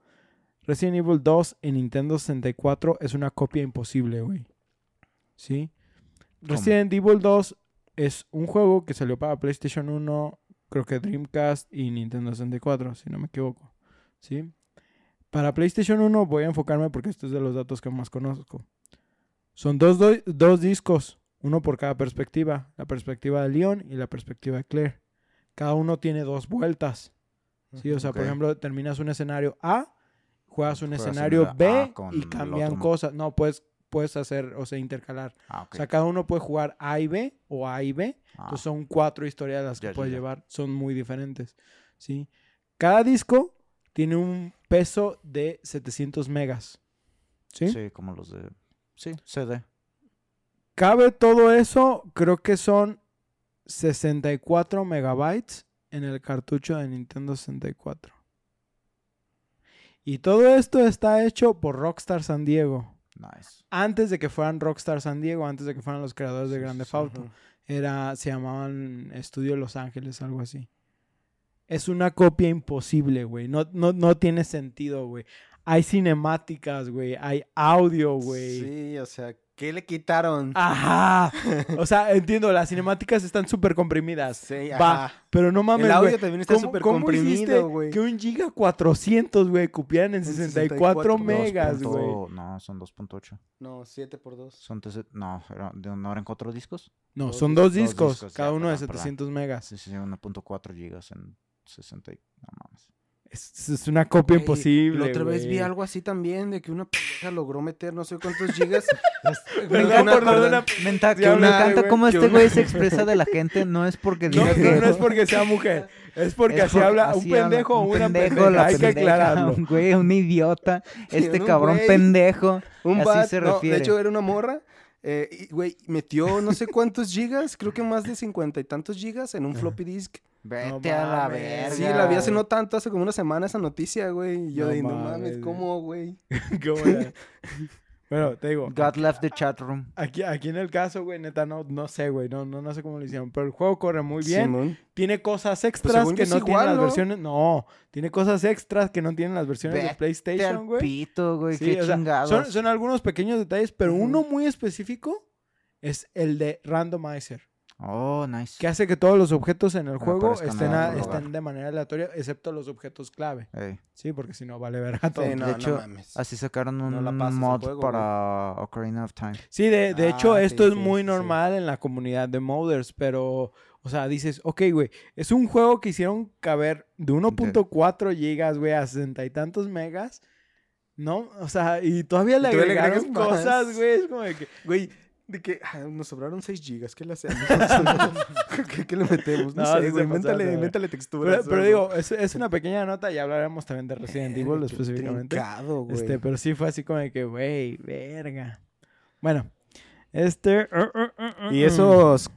A: Resident Evil 2 en Nintendo 64 es una copia imposible, güey. ¿Sí? Resident Evil 2 es un juego que salió para PlayStation 1, creo que Dreamcast y Nintendo 64, si no me equivoco. ¿Sí? Para PlayStation 1 voy a enfocarme porque estos es de los datos que más conozco. Son dos, do- dos discos, uno por cada perspectiva. La perspectiva de Leon y la perspectiva de Claire. Cada uno tiene dos vueltas. Sí, o sea, por ejemplo, terminas un escenario A, juegas un
C: Juegas
A: escenario B
C: A
A: y cambian cosas. No, puedes, puedes hacer, o sea, intercalar.
C: Ah.
A: O sea, cada uno puede jugar A y B o A y B.
C: Ah,
A: Entonces son cuatro historias las que puedes llevar. Son muy diferentes. ¿sí? Cada disco tiene un peso de 700 megas. ¿sí?
C: sí, como los de... Sí, CD.
A: Cabe todo eso, creo que son 64 megabytes en el cartucho de Nintendo 64. Y todo esto está hecho por Rockstar San Diego.
C: Nice.
A: Antes de que fueran Rockstar San Diego, antes de que fueran los creadores de Grande
C: sí,
A: Theft Auto.
B: Ujú.
A: Era, se llamaban Estudio Los Ángeles, algo así. Es una copia imposible, güey. No, no, no tiene sentido, güey. Hay cinemáticas, güey. Hay audio, güey.
B: Sí, o sea, ¿qué le quitaron?
A: Ajá. *laughs* O sea, entiendo, las cinemáticas están súper comprimidas.
B: Sí,
A: Va,
B: ajá.
A: pero no mames,
B: El audio
A: güey.
B: también está
A: ¿Cómo-
B: súper
A: cómo hiciste
B: comprimido, güey.
A: Que un giga 400, güey, cupieran en
B: En
A: 64
B: 64
A: megas, güey.
C: No, son 2.8.
B: No, 7 por 2.
C: Son tese- No, era- ¿de- ¿no eran cuatro discos?
A: No,
B: Dos
A: son dos
C: dos
A: discos,
C: discos,
A: cada
C: ya,
A: uno de
C: perdón, perdón.
A: 700 megas.
C: Sí, sí, 1.4 gigas en 60 y... No mames.
A: Es, es una copia imposible.
B: La otra vez vi algo así también, de que una pendeja logró meter no sé cuántos gigas. *laughs*
A: Me
C: encanta cómo este güey se expresa de la gente. No es porque
A: No,
C: diga
A: no,
C: que...
A: no es porque sea mujer. Es porque
C: es
A: así habla un
C: así
A: pendejo o
C: un
A: una
C: pendejo,
A: pendeja.
C: la
A: Hay que aclararlo.
C: Un güey, un idiota. Este
B: un
C: cabrón pendejo.
B: Un
C: Así
B: bat,
C: se
B: no,
C: refiere.
B: de hecho era una morra. Eh, güey, metió no sé cuántos gigas, creo que más de cincuenta y tantos gigas en un floppy disk.
C: Vete
A: No
C: a la verga.
B: Sí, la vi hace
C: güey.
B: no tanto, hace como una semana esa noticia, güey. Y yo
A: No
B: de, no
A: mames.
B: ¿cómo, güey? *laughs*
A: ¿Cómo era? *laughs* Bueno, te digo.
C: God left the chat room.
A: Aquí, aquí en el caso, güey, neta, no, no sé, güey. No, no, no sé cómo lo hicieron. Pero el juego corre muy bien.
B: Simón.
A: Tiene cosas extras
B: según yo
A: que no tienen
B: igual,
A: las
B: ¿no?
A: versiones. No, tiene cosas extras que no tienen las versiones de
C: Vete
A: PlayStation, güey.
C: pito, güey.
A: Sí,
C: Qué
A: sea,
C: chingados.
A: son, son algunos pequeños detalles, pero uno muy específico es el de randomizer,
C: Oh, nice.
A: que hace que todos los objetos en el juego estén, a- de manera aleatoria, excepto los objetos clave.
C: Ey,
A: Sí, porque si no vale verga todo.
B: Sí, no,
C: de
B: no
C: hecho,
B: mames.
C: Así sacaron un
B: No
C: mod
B: juego,
C: para Ocarina of Time.
A: Sí, de, de hecho,
B: Ah,
A: esto
B: sí,
A: es muy
B: sí, sí.
A: normal en la comunidad de modders, pero, o sea, dices, ok, güey, es un juego que hicieron caber de 1.4 gigas, güey, a 60 y tantos megas, ¿no? O sea, y todavía le
B: Y todavía le
A: agregaron cosas,
B: más.
A: güey, es como de que,
B: Güey, de que ah, nos sobraron 6 gigas, ¿qué le hacemos? *laughs* ¿Qué, qué le metemos? No, sé, güey,
A: verga.
B: méntale texturas.
A: pero, digo, es, es una pequeña nota y hablaremos también de Resident. Evil
B: Qué
A: específicamente.
B: trincado, güey.
A: Este, pero sí fue así como de que, güey, verga. Bueno, este... uh, uh, uh,
B: ¿Y esos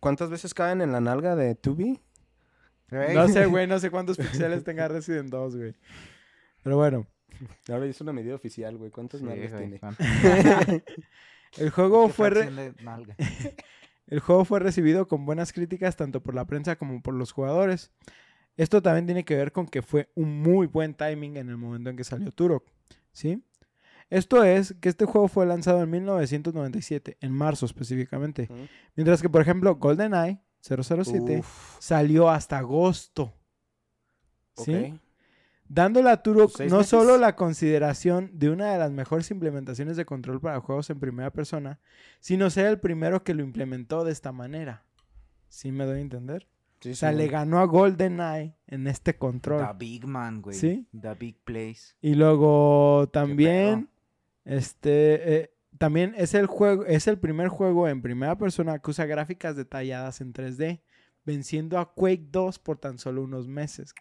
B: cuántas veces caen en la nalga de Tubi?
A: No sé, güey, no sé cuántos píxeles tenga Resident 2, güey. Pero bueno,
B: Ahora es una medida oficial, güey. ¿Cuántas
C: Sí,
B: nalgas tiene? *laughs* *laughs*
A: el juego,
C: ¿Qué
A: fue re- *laughs* el juego fue recibido con buenas críticas tanto por la prensa como por los jugadores. Esto también tiene que ver con que fue un muy buen timing en el momento en que salió Turok, ¿sí? Esto es que este juego fue lanzado en 1997, en marzo específicamente. Mientras que, por ejemplo, GoldenEye 007
B: Uf,
A: salió hasta agosto. ¿Sí? Dándole a Turok
B: ¿Seis
A: no
B: meses?
A: solo la consideración de una de las mejores implementaciones de control para juegos en primera persona, sino ser el primero que lo implementó de esta manera. ¿Sí me doy a entender?
B: Sí,
A: O sea,
B: sí,
A: le ganó a GoldenEye en este control.
C: The Big Man, güey.
A: ¿Sí?
C: The Big Place.
A: Y luego también, este, eh, también es el juego, es el primer juego en primera persona que usa gráficas detalladas en 3D, venciendo a Quake 2 por tan solo unos meses.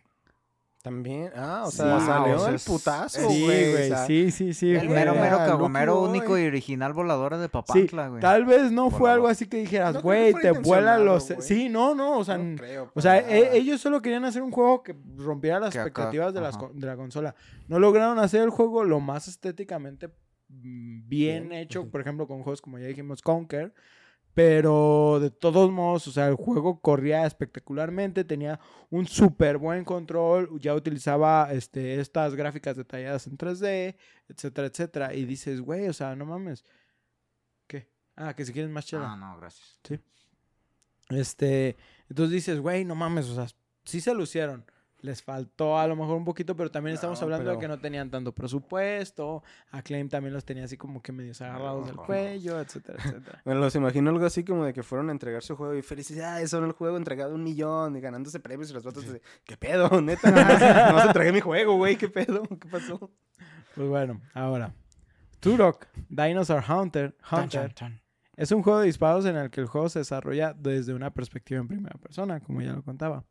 B: También. Ah, o
A: Sí,
B: sea,
A: wow,
B: salió el putazo,
A: Sí,
B: güey.
A: güey,
B: o sea,
A: sí, sí, sí.
C: El mero, mero cagomero único y original voladora de
A: Sí,
C: Papantla, güey.
A: tal vez no fue algo así que dijeras, güey, te vuela los...
B: güey.
A: Sí, no, no, o sea,
B: no
A: n-
B: creo
A: o sea, e- ellos solo querían hacer un juego que rompiera las
C: Que
A: expectativas de, las de la consola. No lograron hacer el juego lo más estéticamente mm, bien
B: Bien,
A: hecho, por ejemplo, con juegos como ya dijimos, Conker. Pero de todos modos, o sea, el juego corría espectacularmente, tenía un súper buen control, ya utilizaba este, estas gráficas detalladas en 3D, etcétera, etcétera. Y dices, güey, o sea, no mames. ¿Qué? Ah, que si quieres más chela.
C: Ah, no, gracias.
A: Este, entonces dices, güey, no mames, o sea, sí se lucieron. Les faltó a lo mejor un poquito, pero también estamos
B: No,
A: hablando de que no tenían tanto presupuesto. Acclaim también los tenía así como que medios agarrados del
C: Ajá.
A: cuello, etcétera, etcétera. *laughs*
B: Me los imagino algo así como de que fueron a entregar su juego y felicidades, son el juego entregado un millón y ganándose premios y los vatos de, ¿qué pedo? *laughs* Neta, *laughs* no se entregué mi juego, güey, ¿qué pedo? ¿Qué pasó?
A: Pues bueno, ahora. Turok, Dinosaur Hunter, Hunter es un juego de disparos en el que el juego se desarrolla desde una perspectiva en primera persona, como ya lo contaba.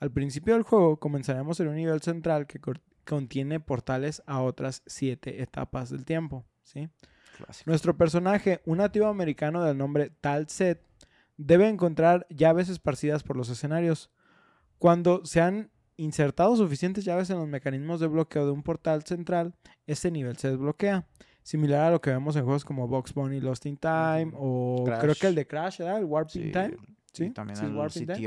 A: Al principio del juego comenzaremos en un nivel central que contiene portales a otras siete etapas del tiempo, ¿sí?
C: Clásico.
A: Nuestro personaje, un nativo americano del nombre Tal Set, debe encontrar llaves esparcidas por los escenarios. Cuando se han insertado suficientes llaves en los mecanismos de bloqueo de un portal central, este nivel se desbloquea. Similar a lo que vemos en juegos como Box Bunny Lost in Time o
B: Crash.
A: creo que el de Crash era el Warping
C: Sí,
A: Time.
C: y
A: ¿Sí?
C: también
A: ¿Sí es
C: el
A: Warping Time?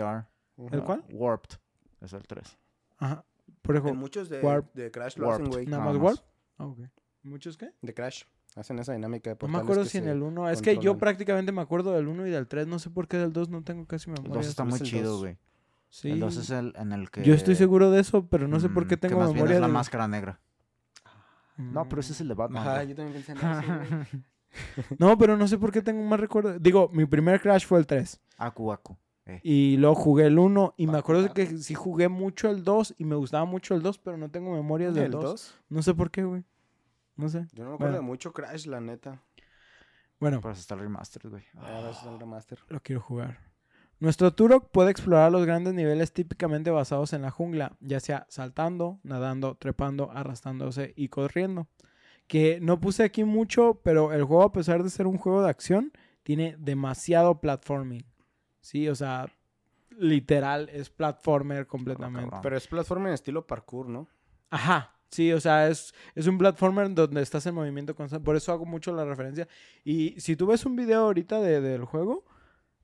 A: ¿El cuál?
C: Warped. Es el 3.
A: Ajá. Por
B: En
A: ejemplo,
B: muchos de,
A: Warp-
B: de Crash lo
C: Warped.
B: hacen, güey.
A: nada más
C: más.
A: Warp. Ah, ok. ¿Muchos qué?
B: De Crash. Hacen esa dinámica de
A: No me
B: portales
A: acuerdo
B: que
A: si en el 1. Es que yo prácticamente me acuerdo del 1 y del 3. No sé por qué del 2 no tengo casi
C: El
A: memoria.
C: 2 está
B: es
C: muy
B: el
C: chido, güey.
A: Sí.
C: El 2 es el en el que...
A: Yo estoy seguro de eso, pero no sé por qué
C: mm, que
A: tengo
C: más bien
A: memoria
C: es la
A: de...
C: máscara negra. No, pero ese es el de Batman.
B: Ajá, yo también pensé en eso. *laughs*
A: No, pero no sé por qué tengo más recuerdo. Digo, mi primer Crash fue el 3.
C: Aku Aku. Eh.
A: Y luego jugué el 1 y me acuerdo que sí jugué mucho el 2 y me gustaba mucho el 2, pero no tengo memorias del
B: ¿El
A: 2.
B: 2?
A: No sé por qué, güey. No sé.
B: Yo no me acuerdo
A: Bueno.
B: de mucho Crash, la neta.
A: Bueno,
C: Por eso está el remaster, güey.
B: Ahora es el remaster.
A: lo quiero jugar. Nuestro Turok puede explorar los grandes niveles típicamente basados en la jungla, ya sea saltando, nadando, trepando, arrastrándose y corriendo. Que no puse aquí mucho, pero el juego, a pesar de ser un juego de acción, tiene demasiado platforming. Sí, o sea, literal, es platformer completamente.
B: Pero es plataforma en estilo parkour, ¿no?
A: Ajá, sí, o sea, es, es un platformer donde estás en movimiento constante. Por eso hago mucho la referencia. Y si tú ves un video ahorita de- del juego,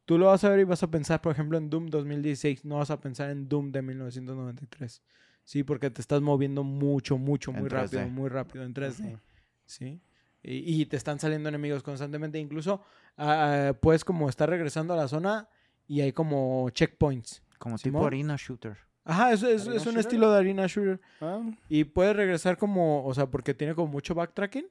A: tú lo vas a ver y vas a pensar, por ejemplo, en Doom 2016. No vas a pensar en Doom de 1993. Sí, porque te estás moviendo mucho, mucho, muy rápido,
C: 3D.
A: muy rápido en 3D.
B: Ujú.
A: Sí. Y, y te están saliendo enemigos constantemente. Incluso ah, puedes como estar regresando a la zona y hay como checkpoints.
C: Como
A: Simón.
C: tipo arena shooter.
A: Ajá, es, es,
B: ¿Arena
A: es un
B: shooter?
A: estilo de arena shooter.
B: Ah,
A: Y puedes regresar como, o sea, porque tiene como mucho backtracking.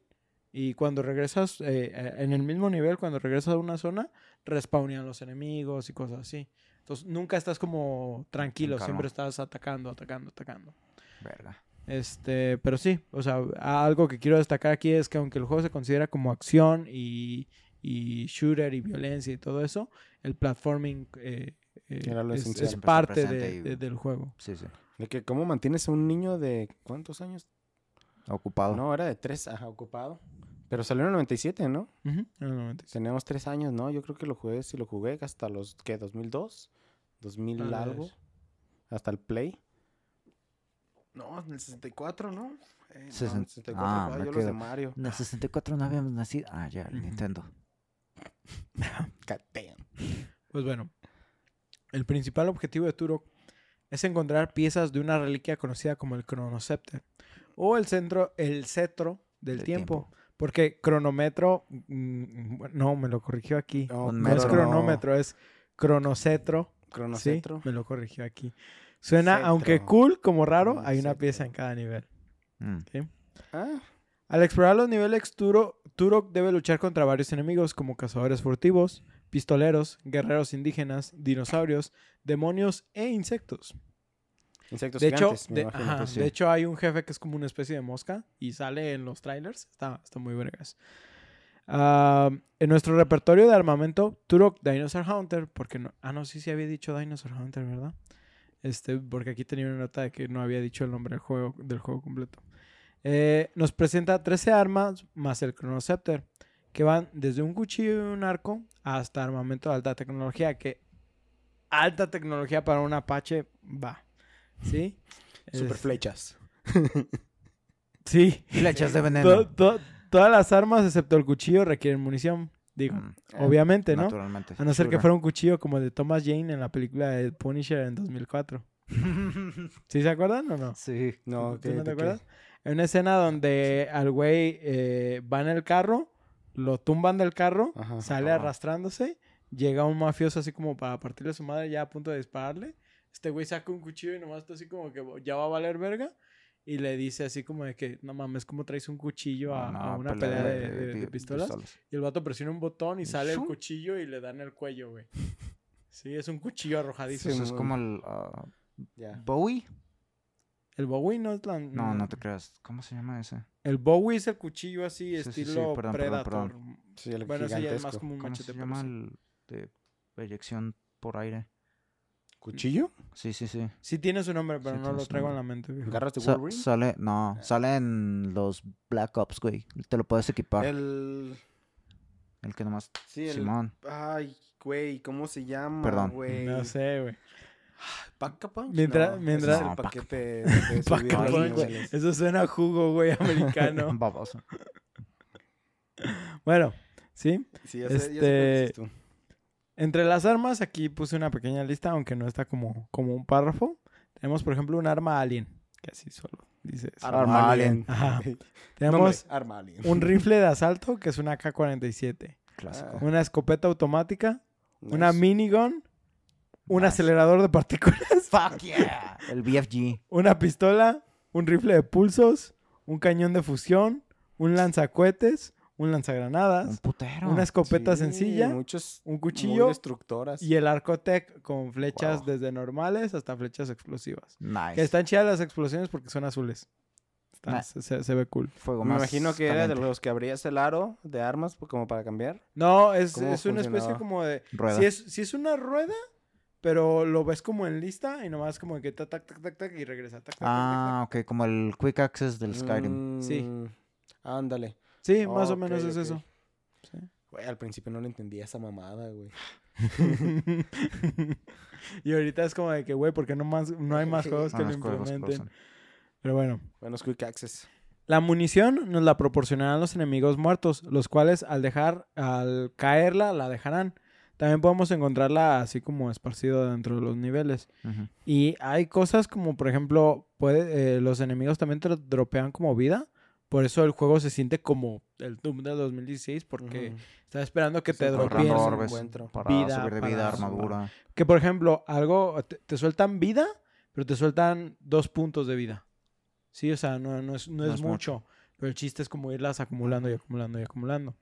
A: Y cuando regresas eh, eh, en el mismo nivel, cuando regresas a una zona, respawnean los enemigos y cosas así. Entonces nunca estás como tranquilo, siempre estás atacando, atacando, atacando.
C: Verga.
A: Este, pero sí, o sea, algo que quiero destacar aquí es que aunque el juego se considera como acción y, y shooter y violencia y todo eso, el platforming eh, eh, es, es
C: está
A: parte de- de- del juego.
C: Sí, sí.
B: de que cómo mantienes a un niño de ¿cuántos años?
C: Ocupado.
B: No, era de tres, ajá, ocupado. Pero salió en el 97, ¿no?
A: Ujú, en el 96.
B: Teníamos tres años, ¿no? Yo creo que lo jugué, si lo jugué hasta los, ¿qué? ¿2002? ¿2000
A: Tal
B: algo? Hasta el Play. No, en el 64, ¿no? Eh, no, en el 64
C: Ah,
B: yo los de. Mario.
C: En el 64 no habíamos nacido. Ah, ya, el
A: Ujú.
C: Nintendo. *laughs*
B: God damn.
A: Pues bueno, el principal objetivo de Turok es encontrar piezas de una reliquia conocida como el Chronocepter o el centro, el cetro del
C: Del
A: tiempo. Porque cronómetro, mm, bueno, no, me lo corrigió aquí.
B: No,
A: No es
C: metro.
A: cronómetro, es cronocetro. Sí,
B: Cronocetro.
A: me lo corrigió aquí. Suena,
B: Cetro.
A: aunque cool como raro, hay una pieza en cada nivel.
C: Mm.
A: ¿sí?
B: Ah,
A: Al explorar los niveles, Turo- Turok debe luchar contra varios enemigos como cazadores furtivos, pistoleros, guerreros indígenas, dinosaurios, demonios e insectos.
B: insectos
A: De hecho,
B: gigantes, me
A: de,
B: imagino.
A: ajá,
C: pues sí.
A: de hecho, hay un jefe que es como una especie de mosca y sale en los trailers. Está, está muy vergas. Ah, en nuestro repertorio de armamento, Turok Dinosaur Hunter, porque no, ah, no, sí, sí había dicho Dinosaur Hunter, ¿verdad? Este, porque aquí tenía una nota de que no había dicho el nombre del juego, del juego completo. Eh, nos presenta 13 armas más el Chronocepter, que van desde un cuchillo y un arco hasta armamento de alta tecnología, que alta tecnología para un Apache va. ¿Sí? *laughs*
B: Super
A: Es-
B: flechas. *laughs*
A: Sí.
C: Flechas de veneno.
A: to- todas las armas, excepto el cuchillo, requieren munición. Digo,
C: Mm,
A: obviamente, ¿no?
C: Naturalmente.
A: A no ser que fuera un cuchillo como el de Thomas Jane en la película de Punisher en 2004. *laughs* ¿Sí se acuerdan o no?
C: Sí.
B: No,
A: ¿Tú
B: ¿qué-
A: no te
B: qué?
A: Hay una escena donde al güey eh, va en el carro, lo tumban del carro,
B: Ajá.
A: sale
C: Ajá.
A: arrastrándose, llega un mafioso así como para partirle a su madre ya a punto de dispararle. Este güey saca un cuchillo y nomás está así como que ya va a valer verga. Y le dice así como de que, no mames, ¿cómo traes un cuchillo a, a una pelea de, de- de
C: pi-
A: pistolas? Y el vato presiona un botón y sale el cuchillo y le dan el cuello, güey. Sí, es un cuchillo arrojadizo.
C: Eso es como el ah. Bowie.
A: El Bowie no es la...
C: No, no te creas. ¿Cómo se llama ese?
A: El Bowie es el cuchillo así,
C: Sí, sí, sí,
A: estilo
C: perdón, perdón,
A: Predator.
C: perdón.
B: Sí, el
A: Bueno, ese ya es más
B: gigantesco.
A: como un
C: ¿Cómo
A: machete.
C: se llama
A: sí.
C: el de eyección por aire?
B: ¿Cuchillo?
C: Sí, sí, sí.
A: Sí tiene su nombre, pero
C: Sí
A: no lo traigo en la mente, viejo.
B: ¿Garras de
C: Sa-
B: Wolverine?
C: sale, no, sale en los Black Ops, güey. Te lo puedes equipar. El,
B: El...
C: que nomás.
B: Sí, el...
C: Simón.
B: Ay, güey, ¿cómo se llama,
C: Perdón.
B: güey?
A: No sé, güey.
B: ¿Paca Punch?
A: Mientras-
B: No,
A: mientras-
B: ese es
C: No,
B: el paquete de,
A: Paca
C: Punch.
A: Eso suena a jugo, güey, americano. *laughs*
C: Baboso.
A: bueno, ¿sí?
B: Sí, ya sé, ya sé cuál
A: Este,
B: tú.
A: Entre las armas, aquí puse una pequeña lista, aunque no está como, como un párrafo. Tenemos, por ejemplo, un arma alien, que así solo dice eso.
C: Arma alien.
A: Ajá.
B: Nombre,
A: Tenemos
B: Arma alien.
A: un *laughs* rifle de asalto, que es una K-47.
C: Clásico.
A: Una escopeta automática, una minigun, un
C: Nice.
A: acelerador de partículas,
C: Fuck yeah. El BFG.
A: una pistola, un rifle de pulsos, un cañón de fusión, un lanzacohetes, un
C: Un
A: lanzagranadas,
C: putero.
A: una escopeta
B: Sí,
A: sencilla,
B: Muchos
A: un cuchillo
B: destructoras.
A: y el arcotec con flechas
C: Wow.
A: desde normales hasta flechas explosivas.
C: Nice.
A: Que están chidas las explosiones porque son azules.
C: Nah.
A: se, ve cool.
C: Fuego
B: Me
C: más
B: imagino que era de los que abrías el aro de armas como para cambiar.
A: No, es,
B: ¿Cómo
A: es una especie como de...
C: Rueda.
A: Si es, si es una rueda, pero lo ves como en lista y nomás como que tac, tac, tac, tac, tac y regresa. tac, tac, tac, tac, tac.
C: Ah, ok, como el Quick Access del Skyrim.
A: Sí.
B: Mm, Ándale.
A: Sí, más o menos es eso. Sí.
B: Güey, al principio no le entendía esa mamada, güey. *laughs*
A: y ahorita es como de que, güey, porque no, más, no hay más *laughs* juegos
C: Ah,
A: que
C: que lo
A: implementen. Pero bueno.
B: Buenos Quick Access.
A: La munición nos la proporcionarán los enemigos muertos, los cuales al dejar, al caerla, la dejarán. También podemos encontrarla así como esparcido dentro de los niveles.
C: Ujú.
A: Y hay cosas como, por ejemplo, puede, eh, los enemigos también te dropean como vida. Por eso el juego se siente como el Doom del 2016, porque
B: Ujú.
A: está esperando que te
B: Sí,
C: Ahorrando
A: dropeen.
B: Encuentro.
C: para
A: vida,
C: subir de
A: para
C: vida, armadura.
A: Que, por ejemplo, algo, te, te sueltan vida, pero te sueltan dos puntos de vida. Sí, o sea, no, no es, no
C: No
A: es
C: es
A: mucho. Pero el chiste es como irlas acumulando y acumulando y acumulando.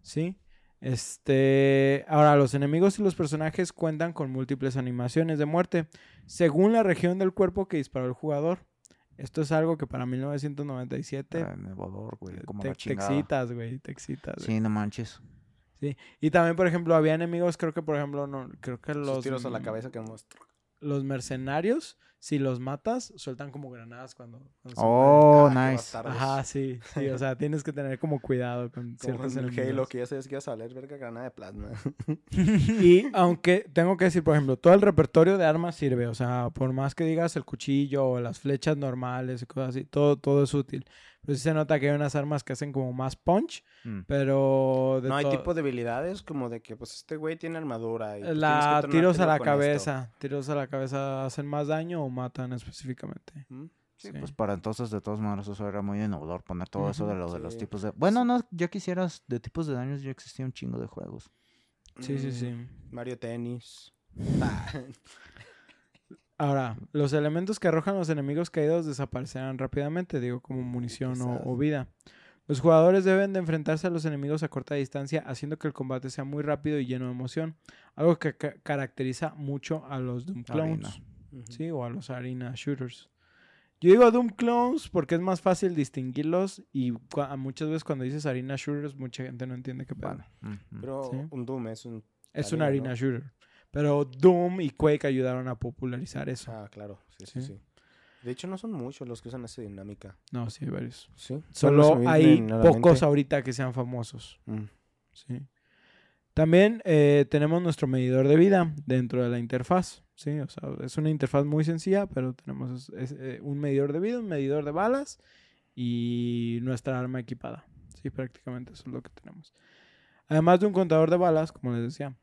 A: ¿Sí? Este. Ahora, los enemigos y los personajes cuentan con múltiples animaciones de muerte, según la región del cuerpo que disparó el jugador. Esto es algo que para 1997
C: Ah, Nevador, güey,
A: te,
C: como
A: te
C: chingada.
A: excitas, güey. Te excitas. güey.
C: Sí, no manches.
A: Y también, por ejemplo, había enemigos, creo que, por ejemplo, no, creo que
B: Sus
A: los.
B: tiros a la cabeza que
A: los mercenarios, si los matas, sueltan como granadas cuando, cuando se
C: Oh,
B: Ah,
C: nice.
A: Ajá, *laughs* sí, sí, o sea, tienes que tener como cuidado con
B: Como
A: ciertos
B: en el
A: enemigos.
B: Halo, que ya sabes que ibas a verga granada de plasma. *laughs*
A: Y aunque tengo que decir, por ejemplo, todo el repertorio de armas sirve, o sea, por más que digas el cuchillo o las flechas normales y cosas así, todo, todo es útil. Pero sí se nota que hay unas armas que hacen como más punch,
C: Mm.
A: pero de
B: no hay tipo de habilidades como de que, pues, este güey tiene armadura. Y, pues, que
A: la
B: tronártelo
A: tiros a la
B: esto.
A: cabeza, tiros a la cabeza hacen más daño o matan específicamente.
B: ¿Mm?
C: Sí,
A: Sí.
C: pues para entonces, de todos modos, eso era muy innovador poner todo eso de lo de los tipos de... Bueno, no, yo quisieras, de tipos de daños ya existía un chingo de juegos.
A: Sí, sí,
B: Mm,
A: sí.
B: Mario Tennis. *laughs*
A: Ahora, los elementos que arrojan los enemigos caídos desaparecerán rápidamente, digo, como munición o, vida. Los jugadores deben de enfrentarse a los enemigos a corta distancia, haciendo que el combate sea muy rápido y lleno de emoción, algo que ca- caracteriza mucho a los Doom Clones, sí, o a los Arena Shooters. Yo digo Doom Clones porque es más fácil distinguirlos y muchas veces cuando dices Arena Shooters mucha gente no entiende qué
C: ujú.
B: Pero
A: Sí.
B: un Doom es un...
A: es un
B: arena,
A: Arena
B: ¿no?
A: Shooter. Pero Doom y Quake ayudaron a popularizar eso.
B: Ah, claro. Sí, sí,
A: Sí.
B: sí. De hecho, no son muchos los que usan esa dinámica.
A: No, sí, hay varios.
B: Sí.
A: Solo hay pocos ahorita que sean famosos.
B: Mm.
A: Sí. También eh, tenemos nuestro medidor de vida dentro de la interfaz. Sí, o sea, es una interfaz muy sencilla, pero tenemos es- es, eh, un medidor de vida, un medidor de balas y nuestra arma equipada. Sí, prácticamente eso es lo que tenemos. Además de un contador de balas, como les decía.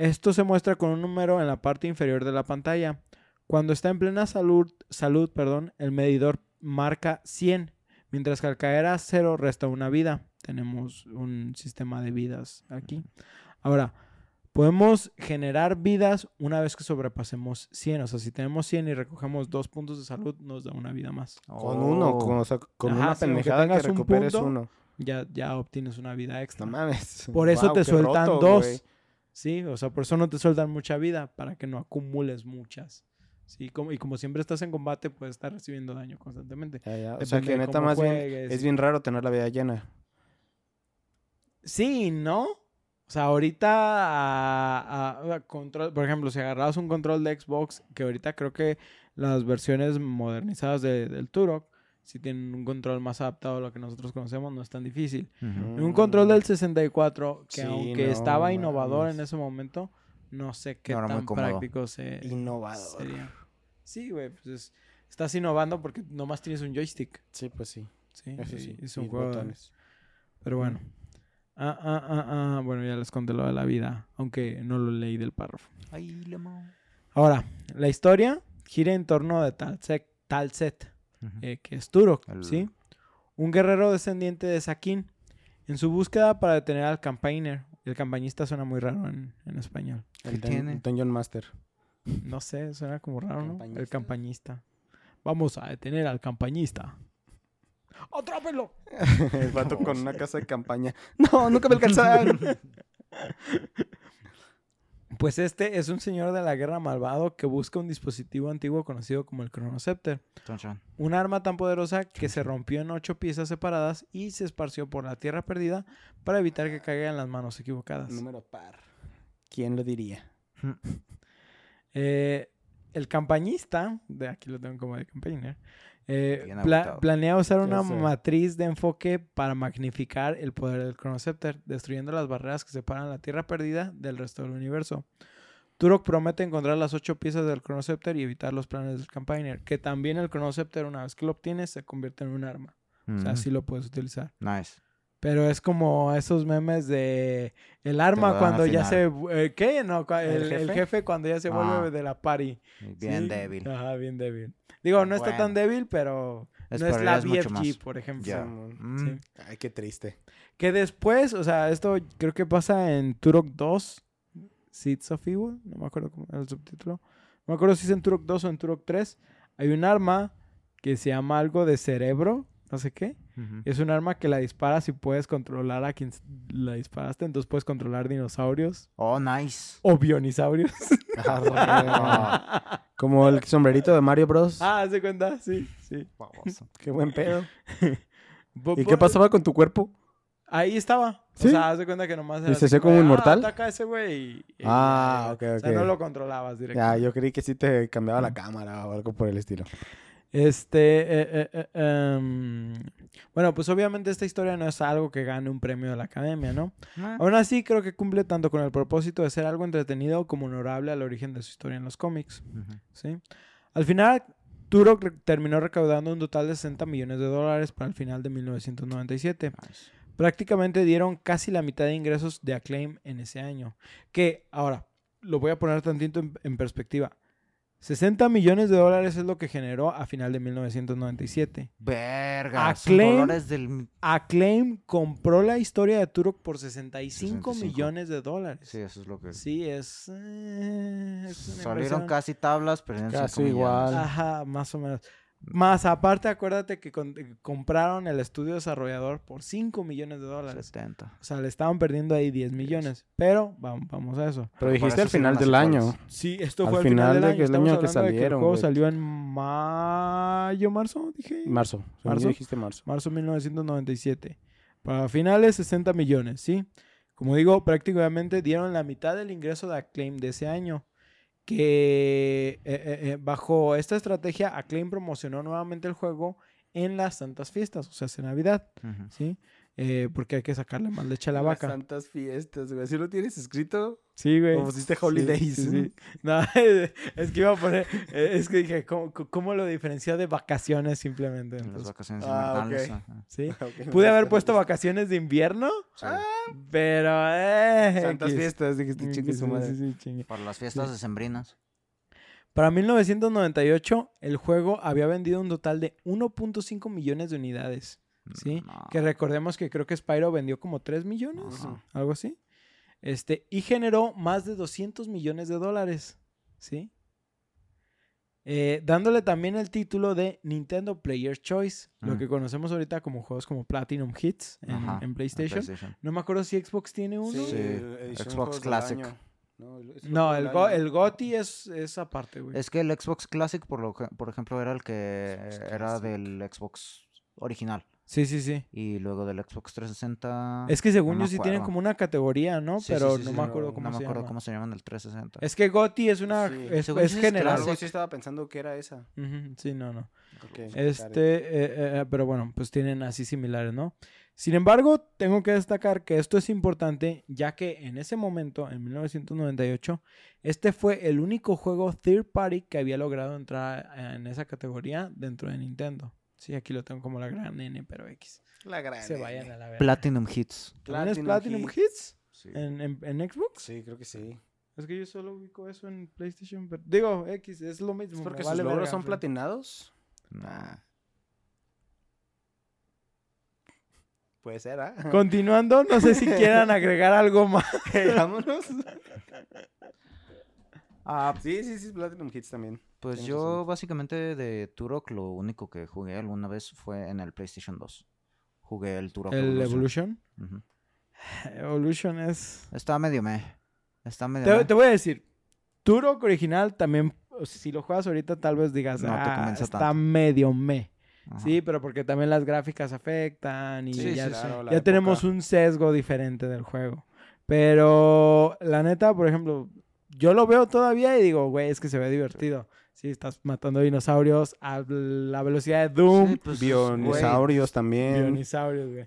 A: Esto se muestra con un número en la parte inferior de la pantalla. Cuando está en plena salud, salud perdón, el medidor marca 100, mientras que al caer a 0 resta una vida. Tenemos un sistema de vidas aquí. Ahora, podemos generar vidas una vez que sobrepasemos 100. O sea, si tenemos 100 y recogemos dos puntos de salud, nos da una vida más.
B: Con uno,
C: Oh.
B: con, o sea, con
A: Ajá,
B: una pendejada que
A: tengas un
B: recuperes
A: punto,
B: uno.
A: Ya, ya obtienes una vida extra.
B: No mames.
A: Por eso te sueltan
B: roto,
A: dos. Sí, o sea, por eso no te sueltan mucha vida, para que no acumules muchas. Sí, como, y como siempre estás en combate, puedes estar recibiendo daño constantemente.
B: Ya, ya. O sea, que neta más bien es bien raro tener la vida llena.
A: Sí, ¿no? O sea, ahorita a- a- a control, por ejemplo, si agarrabas un control de Xbox, que ahorita creo que las versiones modernizadas de- del Turok, si tienen un control más adaptado a lo que nosotros conocemos, no es tan difícil. Un control del 64, que
B: Sí,
A: aunque
B: no
A: estaba innovador en ese momento, no sé qué
C: No
A: tan práctico se,
B: Innovador.
A: sería. Sí, güey, pues es- estás innovando porque nomás tienes un joystick.
B: Sí, pues sí.
A: Sí,
B: Eso sí.
A: es
B: y
A: un juego
B: botones.
A: Pero bueno. Ah, ah, ah, ah. Bueno, ya les conté lo de la vida, aunque no lo leí del párrafo.
C: Ay.
A: Ahora, la historia gira en torno de Talset, Eh, que es Turok,
C: El-
A: ¿sí? Un guerrero descendiente de Sakin. En su búsqueda para detener al campaigner. El campañista suena muy raro en, en español.
C: ¿Qué
B: El
C: tiene?
B: Dungeon Master.
A: No sé, suena como raro, ¿no? El
B: ¿Campañista?
A: campañista. Vamos a detener al campañista. ¡Atrápenlo! *laughs*
B: El vato con una casa de campaña. No, nunca me alcanzaron. *laughs*
A: Pues este es un señor de la guerra malvado que busca un dispositivo antiguo conocido como el
C: chon.
A: Un arma tan poderosa que se rompió en ocho piezas separadas y se esparció por la tierra perdida para evitar que caiga en las manos equivocadas.
B: Número par. ¿Quién lo diría?
A: Eh, el campañista, de aquí lo tengo como de campaigner, eh, pla- planea usar una matriz de enfoque para magnificar el poder del Chronocepter, destruyendo las barreras que separan la Tierra perdida del resto del universo. Turok promete encontrar las ocho piezas del Chronocepter y evitar los planes del campaigner, que también el Chronocepter, una vez que lo obtienes, se convierte en un arma. O sea,
C: Mm,
A: sí lo puedes utilizar.
C: Nice.
A: Pero es como esos memes de el arma cuando ya se... eh, ¿Qué? No,
B: ¿El
A: el, el jefe? cuando ya se vuelve
C: Ah.
A: de la party.
C: Bien
A: Sí,
C: débil.
A: Ajá, bien débil. Digo, no está tan débil, pero
C: Es
A: no es la BFG, por ejemplo.
C: Mm,
A: Sí.
B: Ay, qué triste.
A: Que después, o sea, esto creo que pasa en Turok 2, Seeds of Evil, no me acuerdo cómo era el subtítulo. No me acuerdo si es en Turok 2 o en Turok 3. Hay un arma que se llama algo de cerebro, no sé qué. Es un arma que la disparas y puedes controlar a quien la disparaste. Entonces puedes controlar dinosaurios
C: Oh, nice.
A: o bionisaurios. *laughs*
B: Ah, *laughs* Como el sombrerito de Mario Bros.
A: ah, ¿se cuenta? Sí, sí. *laughs*
B: Qué buen pedo. ¿Y qué pasaba con tu cuerpo?
A: Ahí estaba.
B: ¿Sí?
A: O sea, haz de cuenta que nomás
B: ¿Y
A: era
B: se
A: así
B: hacía
A: como
B: inmortal?
A: Ah, ataca a ese güey. y- y
B: Ah,
A: ya,
B: ok,
A: O sea,
B: ok.
A: no lo controlabas
B: Ya,
A: directamente.
B: yo creí que sí te cambiaba la cámara o algo por el estilo.
A: Este, eh, eh, eh, em, bueno, pues obviamente esta historia no es algo que gane un premio de la academia, ¿no?
C: Ah,
A: Aún así, creo que cumple tanto con el propósito de ser algo entretenido como honorable al origen de su historia en los cómics. ¿sí? Al final, Turok re- terminó recaudando un total de 60 millones de dólares para el final de 1997.
C: Nice.
A: Prácticamente dieron casi la mitad de ingresos de Acclaim en ese año. Que, ahora, lo voy a poner tantito en, en perspectiva. 60 millones de dólares es lo que generó a final de 1997.
C: Verga.
A: Acclaim.
C: del...
A: Acclaim compró la historia de Turok por 65,
C: 65.
A: millones de dólares.
C: Sí, eso es lo que...
A: Sí, es... eh, es
C: Salieron
A: inversión.
C: casi tablas, pero en
B: Casi
C: millones.
B: igual.
A: Ajá, más o menos. Más aparte, acuérdate que con- eh, compraron el estudio desarrollador por 5 millones de dólares.
C: 70.
A: O sea, le estaban perdiendo ahí 10 millones. Pero vamos, vamos a eso.
B: Pero dijiste al final del año.
A: Sí, esto
B: Al
A: fue al
B: final
A: final del
B: de
A: año.
B: que el año que salieron,
A: el juego salió en mayo, marzo, dije.
B: Marzo.
A: ¿Marzo?
B: dijiste marzo.
A: Marzo 1997. Para finales, 60 millones, ¿sí? Como digo, prácticamente dieron la mitad del ingreso de Acclaim de ese año. Que eh, eh, eh, bajo esta estrategia, Acclaim promocionó nuevamente el juego en las santas fiestas, o sea, en Navidad. ¿sí? Eh, porque hay que sacarle más leche a la
B: Las
A: vaca.
B: santas fiestas, güey. ¿Sí lo tienes escrito?
A: Sí, güey.
B: O pusiste holidays.
A: sí, sí. *laughs* No, es que iba a poner. eh, Es que dije, ¿cómo, cómo lo diferencia de vacaciones simplemente?
C: En las
A: Entonces,
C: vacaciones
B: Ah,
C: invernales.
B: ok.
C: ajá.
A: sí. *laughs*
B: Ok,
A: Pude haber puesto vacaciones de invierno,
C: Sí.
A: pero. Eh,
B: Santas
A: X.
B: fiestas, dijiste chingue su
A: sí,
B: madre.
A: sí, sí, chingue.
C: Para las fiestas decembrinas.
A: Para 1998, el juego había vendido un total de 1.5 millones de unidades. Sí,
C: No.
A: que recordemos que creo que Spyro vendió como 3 millones,
C: Ajá.
A: algo así. Este, y generó más de 200 millones de dólares, ¿sí? Eh, dándole también el título de Nintendo Player's Choice, lo
C: Mm.
A: que conocemos ahorita como juegos como Platinum Hits en, PlayStation.
C: PlayStation.
A: No me acuerdo si Xbox tiene uno.
C: Sí,
B: el- edición
C: Xbox Classic.
B: No, el,
A: No, el, Go- el GOTY es, es aparte, güey.
C: Es que el Xbox Classic, por, lo que- por ejemplo, era el que
B: Xbox
C: era
B: Classic.
C: del Xbox original.
A: Sí, sí, sí.
C: Y luego del Xbox 360.
A: Es que según
C: no
A: yo
C: me
A: sí tienen
C: acuerdo.
A: como una categoría, ¿no?
C: Sí,
A: Pero
C: sí,
A: no
C: sí,
A: me acuerdo cómo
C: no me
A: se
C: acuerdo
A: llama.
C: cómo se llaman del 360.
A: Es que GOTY es una...
B: Sí.
A: Es, es general.
B: Algo sí estaba pensando que era esa.
A: Sí, no, no. Este, eh, eh, pero bueno, pues tienen así similares, ¿no? Sin embargo, tengo que destacar que esto es importante, ya que en ese momento, en 1998, este fue el único juego third party que había logrado entrar en esa categoría dentro de Nintendo. Sí, aquí lo tengo como la gran N, pero X.
B: La gran.
A: Se vayan a la verga.
C: Platinum Hits.
A: ¿También es
B: Platinum
A: Platinum
B: Hits.
A: Hits?
C: Sí.
A: ¿En, en, en Xbox?
B: Sí, creo que sí.
A: Es que yo solo ubico eso en PlayStation. pero- digo, X, es lo mismo.
B: ¿Es porque
A: vale
B: sus logros
A: verga,
B: son platinados?
C: No.
B: Puede ser, ¿ah?
A: Continuando, no sé si *laughs* quieran agregar algo más.
B: Vámonos. *laughs*
C: Ah,
B: Sí, sí, sí, Platinum Hits también.
C: pues
B: tienes
C: yo
B: razón.
C: básicamente de Turok lo único que jugué alguna vez fue en el PlayStation 2. Jugué el Turok
A: El Evolution. *sighs* Evolution es...
C: Está medio me. Está medio
A: Te,
C: meh.
A: te voy a decir, Turok original también, si lo juegas ahorita tal vez digas,
C: No te
A: ah, está
C: tanto".
A: medio me.
C: Ajá.
A: Sí, pero porque también las gráficas afectan y
C: Sí,
A: ya,
C: sí.
B: Claro,
A: ya tenemos un sesgo diferente del juego. Pero la neta, por ejemplo, yo lo veo todavía y digo, güey, es que se ve divertido. Sí, estás matando dinosaurios a la velocidad de Doom.
C: Sí, pues, güey,
B: Bionisaurios también.
A: Dinosaurios, güey.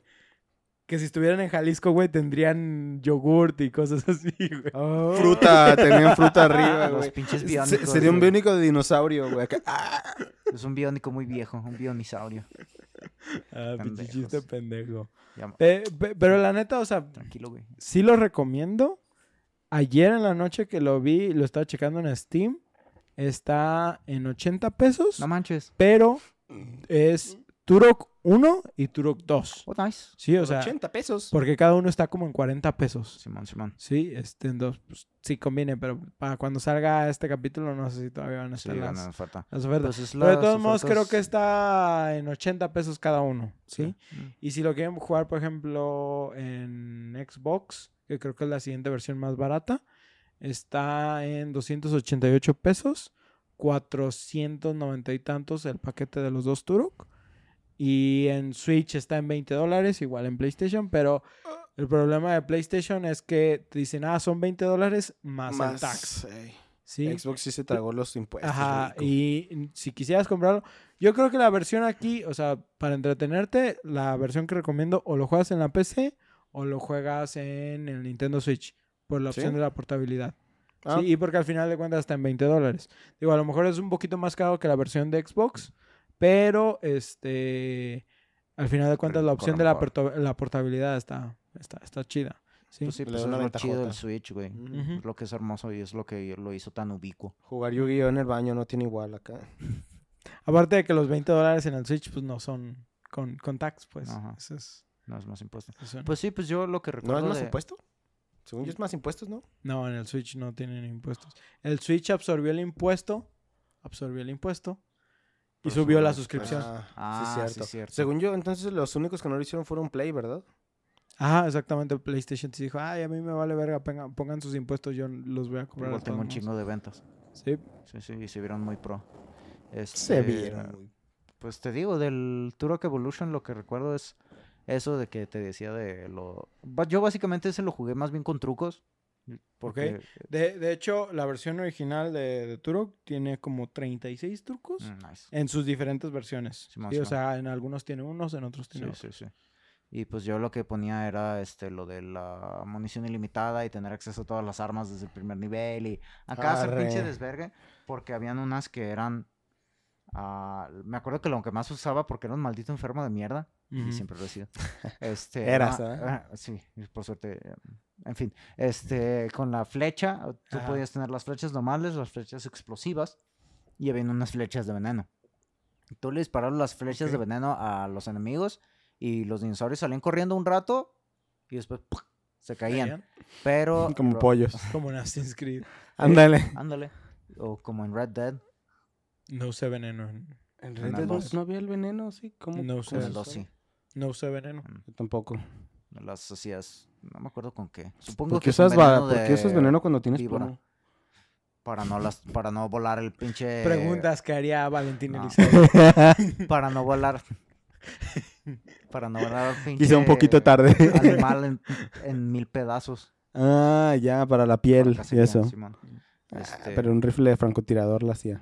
A: Que si estuvieran en Jalisco, güey, tendrían yogurt y cosas *laughs* así, güey.
B: Oh. Fruta, tenían fruta arriba,
C: Los
B: güey.
C: pinches
B: Se-
C: biónicos.
B: Sería un biónico de dinosaurio, güey. acá. Ah,
C: Es un biónico muy viejo, un bionisaurio.
A: Ah, pinche chiste pendejo.
C: Ya,
A: Pe- pe- pero la neta, o sea,
C: tranquilo, güey.
A: sí lo recomiendo. Ayer en la noche que lo vi, lo estaba checando en Steam. Está en 80 pesos,
C: No manches.
A: pero es Turok 1 y Turok 2.
C: Oh, nice.
A: Sí, o
B: por
A: sea,
B: 80 pesos.
A: porque cada uno está como en 40 pesos.
C: Simón, Simón.
A: Sí, este en dos, pues, sí conviene, pero para cuando salga este capítulo no sé si todavía van a estar las,
C: oferta.
A: las ofertas.
C: Pues es
A: pero de todos modos creo que está en 80 pesos cada uno, ¿sí?
C: Mm.
A: Y si lo quieren jugar, por ejemplo, en Xbox, que creo que es la siguiente versión más barata, está en 288 pesos, 490 y tantos el paquete de los dos Turok. Y en Switch está en 20 dólares, igual en PlayStation, pero el problema de PlayStation es que te dicen, ah, son 20 dólares más, el tax. ¿sí?
B: Xbox sí se tragó los impuestos.
A: Ajá, y si quisieras comprarlo, yo creo que la versión aquí, o sea, para entretenerte, la versión que recomiendo o lo juegas en la PC o lo juegas en el Nintendo Switch, por la
B: ¿Sí?
A: opción de la portabilidad.
B: Ah,
A: Sí, y porque al final de cuentas está en 20 dólares. Digo, a lo mejor es un poquito más caro que la versión de Xbox, pero este, al final de cuentas la opción de la, la portabilidad está, está, está chida. Sí.
C: Pues sí,
B: Le
C: pues
B: da
C: es lo chido del. Switch, güey. Es lo que es hermoso y es lo que lo hizo tan ubicuo.
B: Jugar Yu-Gi-Oh en el baño no tiene igual acá. *laughs*
A: Aparte de que los 20 dólares en el Switch, pues no son con, con tax, pues.
C: Ajá.
A: Eso es,
C: No es más impuesto.
A: eso no.
C: Pues sí, pues yo lo que
B: ¿No
C: recuerdo
B: es más
C: de...
B: impuesto? Según yo es más impuestos, ¿no?
A: No, en el Switch no tienen impuestos. El Switch absorbió el impuesto, absorbió el impuesto y
C: Pero
A: subió la suscripción.
B: Ah,
C: Ah,
B: sí,
C: sí,
B: cierto.
C: cierto.
B: Según yo, entonces los únicos que no lo hicieron fueron Play, ¿verdad?
A: Ajá, exactamente. PlayStation te dijo, ay, a mí me vale verga, pongan, pongan sus impuestos, yo los voy a cobrar.
C: Igual tengo un chingo de ventas.
A: modos". Sí.
C: Sí, sí, y se vieron muy pro.
B: Se
C: Este,
B: vieron.
C: Pues te digo, del Turok Evolution lo que recuerdo es eso de que te decía de lo... Yo básicamente ese lo jugué más bien con trucos. Porque...
A: De, de hecho, la versión original de, de Turok tiene como 36 trucos
C: Mm, nice.
A: en sus diferentes versiones.
C: Simón,
A: Sí, o sea, en algunos tiene unos, en otros tiene
C: Sí,
A: otros.
C: sí, sí. Y pues yo lo que ponía era este lo de la munición ilimitada y tener acceso a todas las armas desde el primer nivel y acá hacer pinche desvergue porque habían unas que eran ah, me acuerdo que lo que más usaba porque era un maldito enfermo de mierda Y siempre lo he sido. *laughs* Este,
B: Eras, ¿eh?
C: ah, sí, por suerte. eh, En fin, este, con la flecha, tú
A: Ajá.
C: podías tener las flechas normales, las flechas explosivas y había unas flechas de veneno. Tú le disparabas las flechas de veneno a los enemigos y los dinosaurios salían corriendo un rato y después se caían.
A: ¿Caían?
C: Pero. *laughs*
B: Como
C: lo-
B: pollos. *laughs*
A: Como en Assassin's Creed.
B: Ándale.
C: Ándale. O como en Red Dead.
A: No usé veneno. en-
B: ¿En
C: En
B: Red Dead no, había el veneno? ¿Sí? ¿Cómo?
A: No
B: cómo
A: sé.
C: En el 2
B: usa?
C: sí.
A: No usé veneno.
B: Yo tampoco.
C: Las hacías. No me acuerdo con qué. Supongo
B: ¿Por
C: que
B: qué
C: con
B: usas, va-
C: veneno
B: ¿por qué usas veneno cuando tienes
C: víbora.
B: plomo?
C: Para no, las, para no volar el pinche.
A: Preguntas que haría Valentín
C: no. *laughs* Para no volar. para no volar el pinche.
B: Quizá un poquito tarde.
C: Animal en, en mil pedazos.
B: ah, ya, para la piel
C: Para
B: y eso.
C: Simón.
B: Ah,
C: Este,
B: Pero un rifle de francotirador la hacía.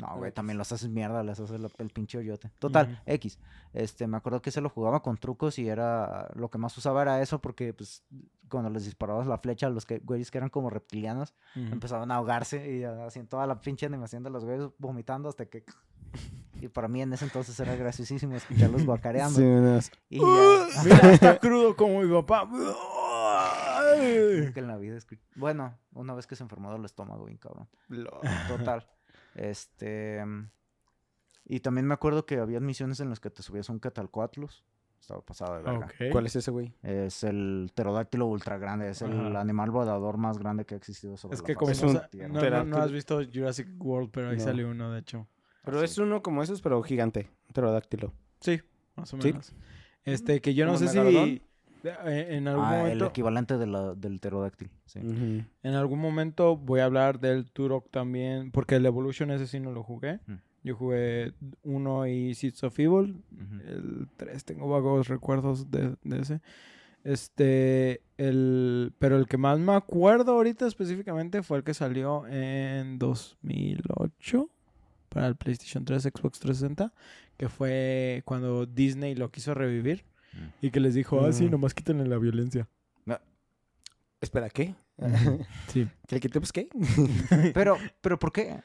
C: No, güey, también los haces mierda, les haces el pinche hoyote. Total. X. Este, me acuerdo que se lo jugaba con trucos y era. Lo que más usaba era eso porque, pues, cuando les disparabas la flecha a los que, güeyes que eran como reptilianos, empezaban a ahogarse y hacían toda la pinche animación de los güeyes vomitando hasta que. *laughs* Y para mí en ese entonces era graciosísimo escucharlos guacareando.
B: Sí, unas-
C: Y ya. *laughs*
A: Mira, está crudo como mi papá.
C: Nunca en la vida Bueno, una vez que se enfermó del estómago, bien cabrón. Total. Este. Y también me acuerdo que había misiones en las que te subías a un Catalcoatlus Estaba pasado de verga.
B: ¿Cuál es ese, güey?
C: Es el pterodáctilo ultra grande. Es el animal volador más grande que ha existido sobre
A: Es
C: la
A: que
C: faz
A: como
B: es un
A: no, has visto Jurassic World, pero ahí
B: No.
A: salió uno, de hecho.
B: Pero
C: Ah,
B: es
C: sí.
B: uno como esos, pero gigante. Pterodáctilo.
A: Sí, más o
B: Sí.
A: menos. Este, que yo no
B: ¿Como
A: sé si
B: Megalodón?
A: En algún
C: Ah, el
A: momento
C: equivalente de la- del. Sí.
B: Ujú.
A: en algún momento voy a hablar del Turok también, porque el Evolution ese sí no lo jugué.
C: Mm.
A: Yo jugué uno y Seeds of Evil, el 3 tengo vagos recuerdos de, de ese. Este, el, pero el que más me acuerdo ahorita específicamente fue el que salió en 2008 para el PlayStation 3, Xbox 360, que fue cuando Disney lo quiso revivir. Y que les dijo, ah, sí,
B: Mm.
A: nomás quítenle la violencia.
B: Espera, ¿qué?
A: Sí.
B: ¿Que le quitemos qué? *laughs*
C: Pero, pero ¿por qué?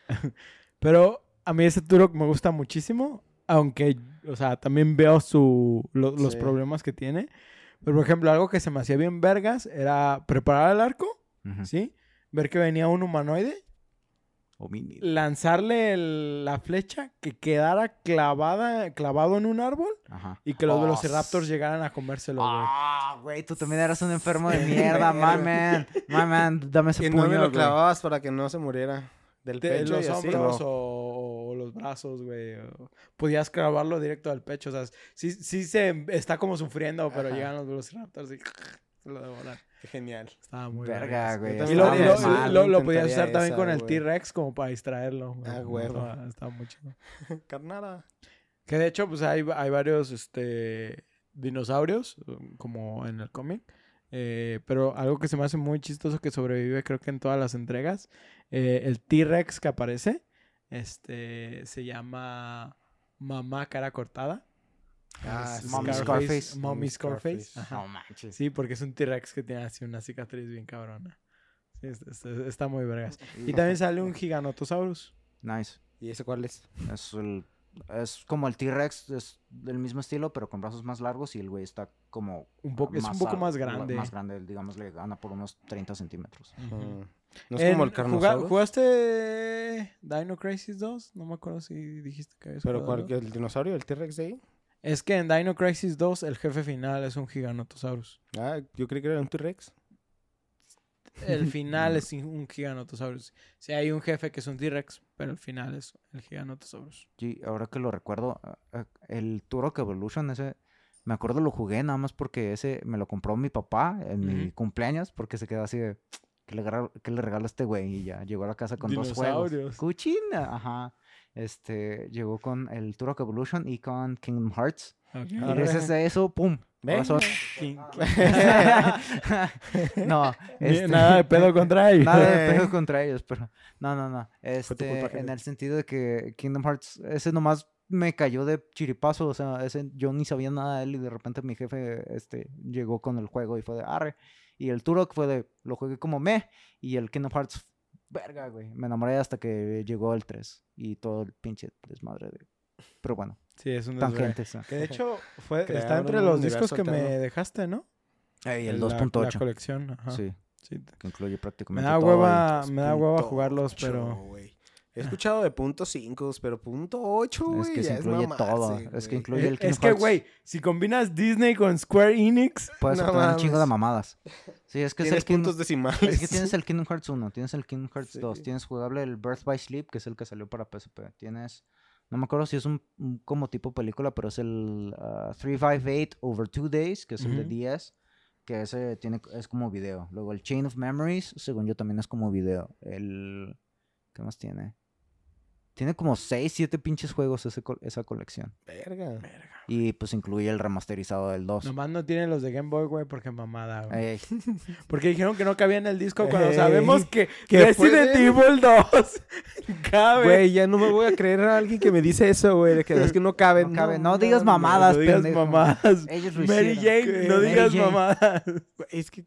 A: Pero a mí ese Turok me gusta muchísimo, aunque, o sea, también veo su, lo- los
B: Sí.
A: problemas que tiene. Pero, por ejemplo, algo que se me hacía bien vergas era preparar el arco. ¿sí? Ver que venía un humanoide,
C: Homínido.
A: lanzarle el- la flecha, que quedara clavada, clavado en un árbol
C: Ajá.
A: y que los
C: Oh,
A: velociraptors llegaran a comérselo, güey.
C: Ah, güey, tú también eras un enfermo de mierda, my man. My man, dame ese
B: Que
C: puño,
B: no me lo clavabas para que no se muriera del
A: De
B: pecho
A: los
B: y así.
A: hombros o, o los brazos, güey. Podías clavarlo directo al pecho. O sea, sí, sí se está como sufriendo, pero
B: Ajá.
A: llegan los velociraptors y lo devoran.
B: Qué genial.
A: Estaba muy
C: Verga, güey.
A: Y lo, lo-
C: mal.
A: lo- lo podías usar también
B: esa,
A: con el
B: güey.
A: T-Rex como para distraerlo. güey.
B: Ah, huevo.
A: Estaba, estaba muy chido. *laughs*
B: Carnada.
A: Que de hecho, pues hay, hay varios este, dinosaurios, um, como en el cómic. Eh, pero algo que se me hace muy chistoso que sobrevive, creo que en todas las entregas, eh, el T-Rex que aparece, este, se llama Mamá Cara Cortada.
B: Ah.
C: Mommy
A: Scarface.
C: Scarface.
A: Mommy Scarface.
B: Scarface.
A: Ajá.
C: No manches.
A: Sí, porque es un T-Rex que tiene así una cicatriz bien cabrona. Sí, es- es- está muy vergas. Y también sale un Giganotosaurus.
C: Nice.
B: ¿Y ese cuál es?
C: Es, el, es como el T-Rex, es del mismo estilo, pero con brazos más largos y el güey está como...
A: Un poco, es un poco más grande.
C: Más grande, digamos, le gana por unos 30 centímetros.
A: Ujú.
B: Mm. ¿No es
A: En-
B: como el Carnosaurus?
A: ¿Jugaste Dino Crisis 2? No me acuerdo si dijiste que habías
B: ¿Pero cuál? ¿El dinosaurio? ¿El T-Rex de ahí?
A: Es que en Dino Crisis 2 el jefe final es un Giganotosaurus.
B: Ah, yo creí que era un T-Rex.
A: El *laughs* final es un Giganotosaurus. Sí, hay un jefe que es un T-Rex, pero el final es el Giganotosaurus.
C: Y ahora que lo recuerdo, el Turok Evolution, ese, me acuerdo lo jugué nada más porque ese me lo compró mi papá en mi cumpleaños, porque se quedó así de, ¿qué le, regalo, qué le regalo a este güey? Y ya llegó a la casa con dos juegos. Cuchina, ajá. Este, llegó con el Turok Evolution y con Kingdom Hearts.
A: Ok.
C: Y gracias a eso, ¡pum!
A: King- *laughs*
C: no, este,
A: Nada de pedo contra *laughs* ellos.
C: Nada de pedo contra ellos, pero no, no, no. Este,
B: culpa,
C: en el sentido de que Kingdom Hearts, ese nomás me cayó de chiripazo, o sea, ese yo ni sabía nada de él y de repente mi jefe este llegó con el juego y fue de arre. Y el Turok fue de lo jugué como me y el Kingdom Hearts verga, güey. Me enamoré hasta que llegó el 3 y todo el pinche desmadre de Pero bueno,
A: Sí, es un
C: ah.
A: Que de hecho fue, *laughs* está entre los discos que me dejaste, ¿no?
C: Ey, el
A: La- La
C: 2.8.
A: colección, ajá.
C: Sí,
A: Sí.
C: que incluye
A: Me
C: prácticamente
A: da
C: todo el-
A: hueva, me da hueva jugarlos, pero...
B: güey. He escuchado de punto 5, pero punto 8, güey.
C: Es que se incluye todo. Es que incluye
A: Eh,
C: el Kingdom
A: Es que, güey, si combinas Disney con Square Enix,
C: Puedes
B: No
C: obtener un chingo de mamadas. Sí, es que es
B: Tienes
C: el Kingdom-
B: puntos decimales.
C: Es que tienes el Kingdom Hearts 1, tienes el Kingdom Hearts
B: Sí.
C: 2, tienes jugable el Birth by Sleep, que es el que salió para PSP. Tienes, no me acuerdo si es un, un como tipo película, pero es el ah, 358 Over Two Days, que es el de
A: Ujú.
C: 10, que ese tiene, es como video. Luego el Chain of Memories, según yo también es como video. El, ¿qué más tiene? Tiene como 6, 7 pinches juegos ese co- esa colección.
B: Verga.
C: Y pues incluye el remasterizado del 2.
A: nomás no tienen los de Game Boy, güey, porque mamada, güey.
C: Ey, *laughs*
A: Porque dijeron que no cabía en el disco cuando
B: Ey,
A: sabemos que
B: ¿qué
A: Resident
B: puede?
A: Evil 2 *laughs* cabe.
B: Güey, ya no me voy a creer a alguien que me dice eso, güey. De que es que no cabe.
C: No cabe. No digas mamadas,
A: no digas
C: pendejo.
A: mamadas.
C: ellos lo
A: Mary
C: hicieron.
A: Jane, no
B: Mary
A: digas
C: Jane.
A: mamadas.
B: Es que.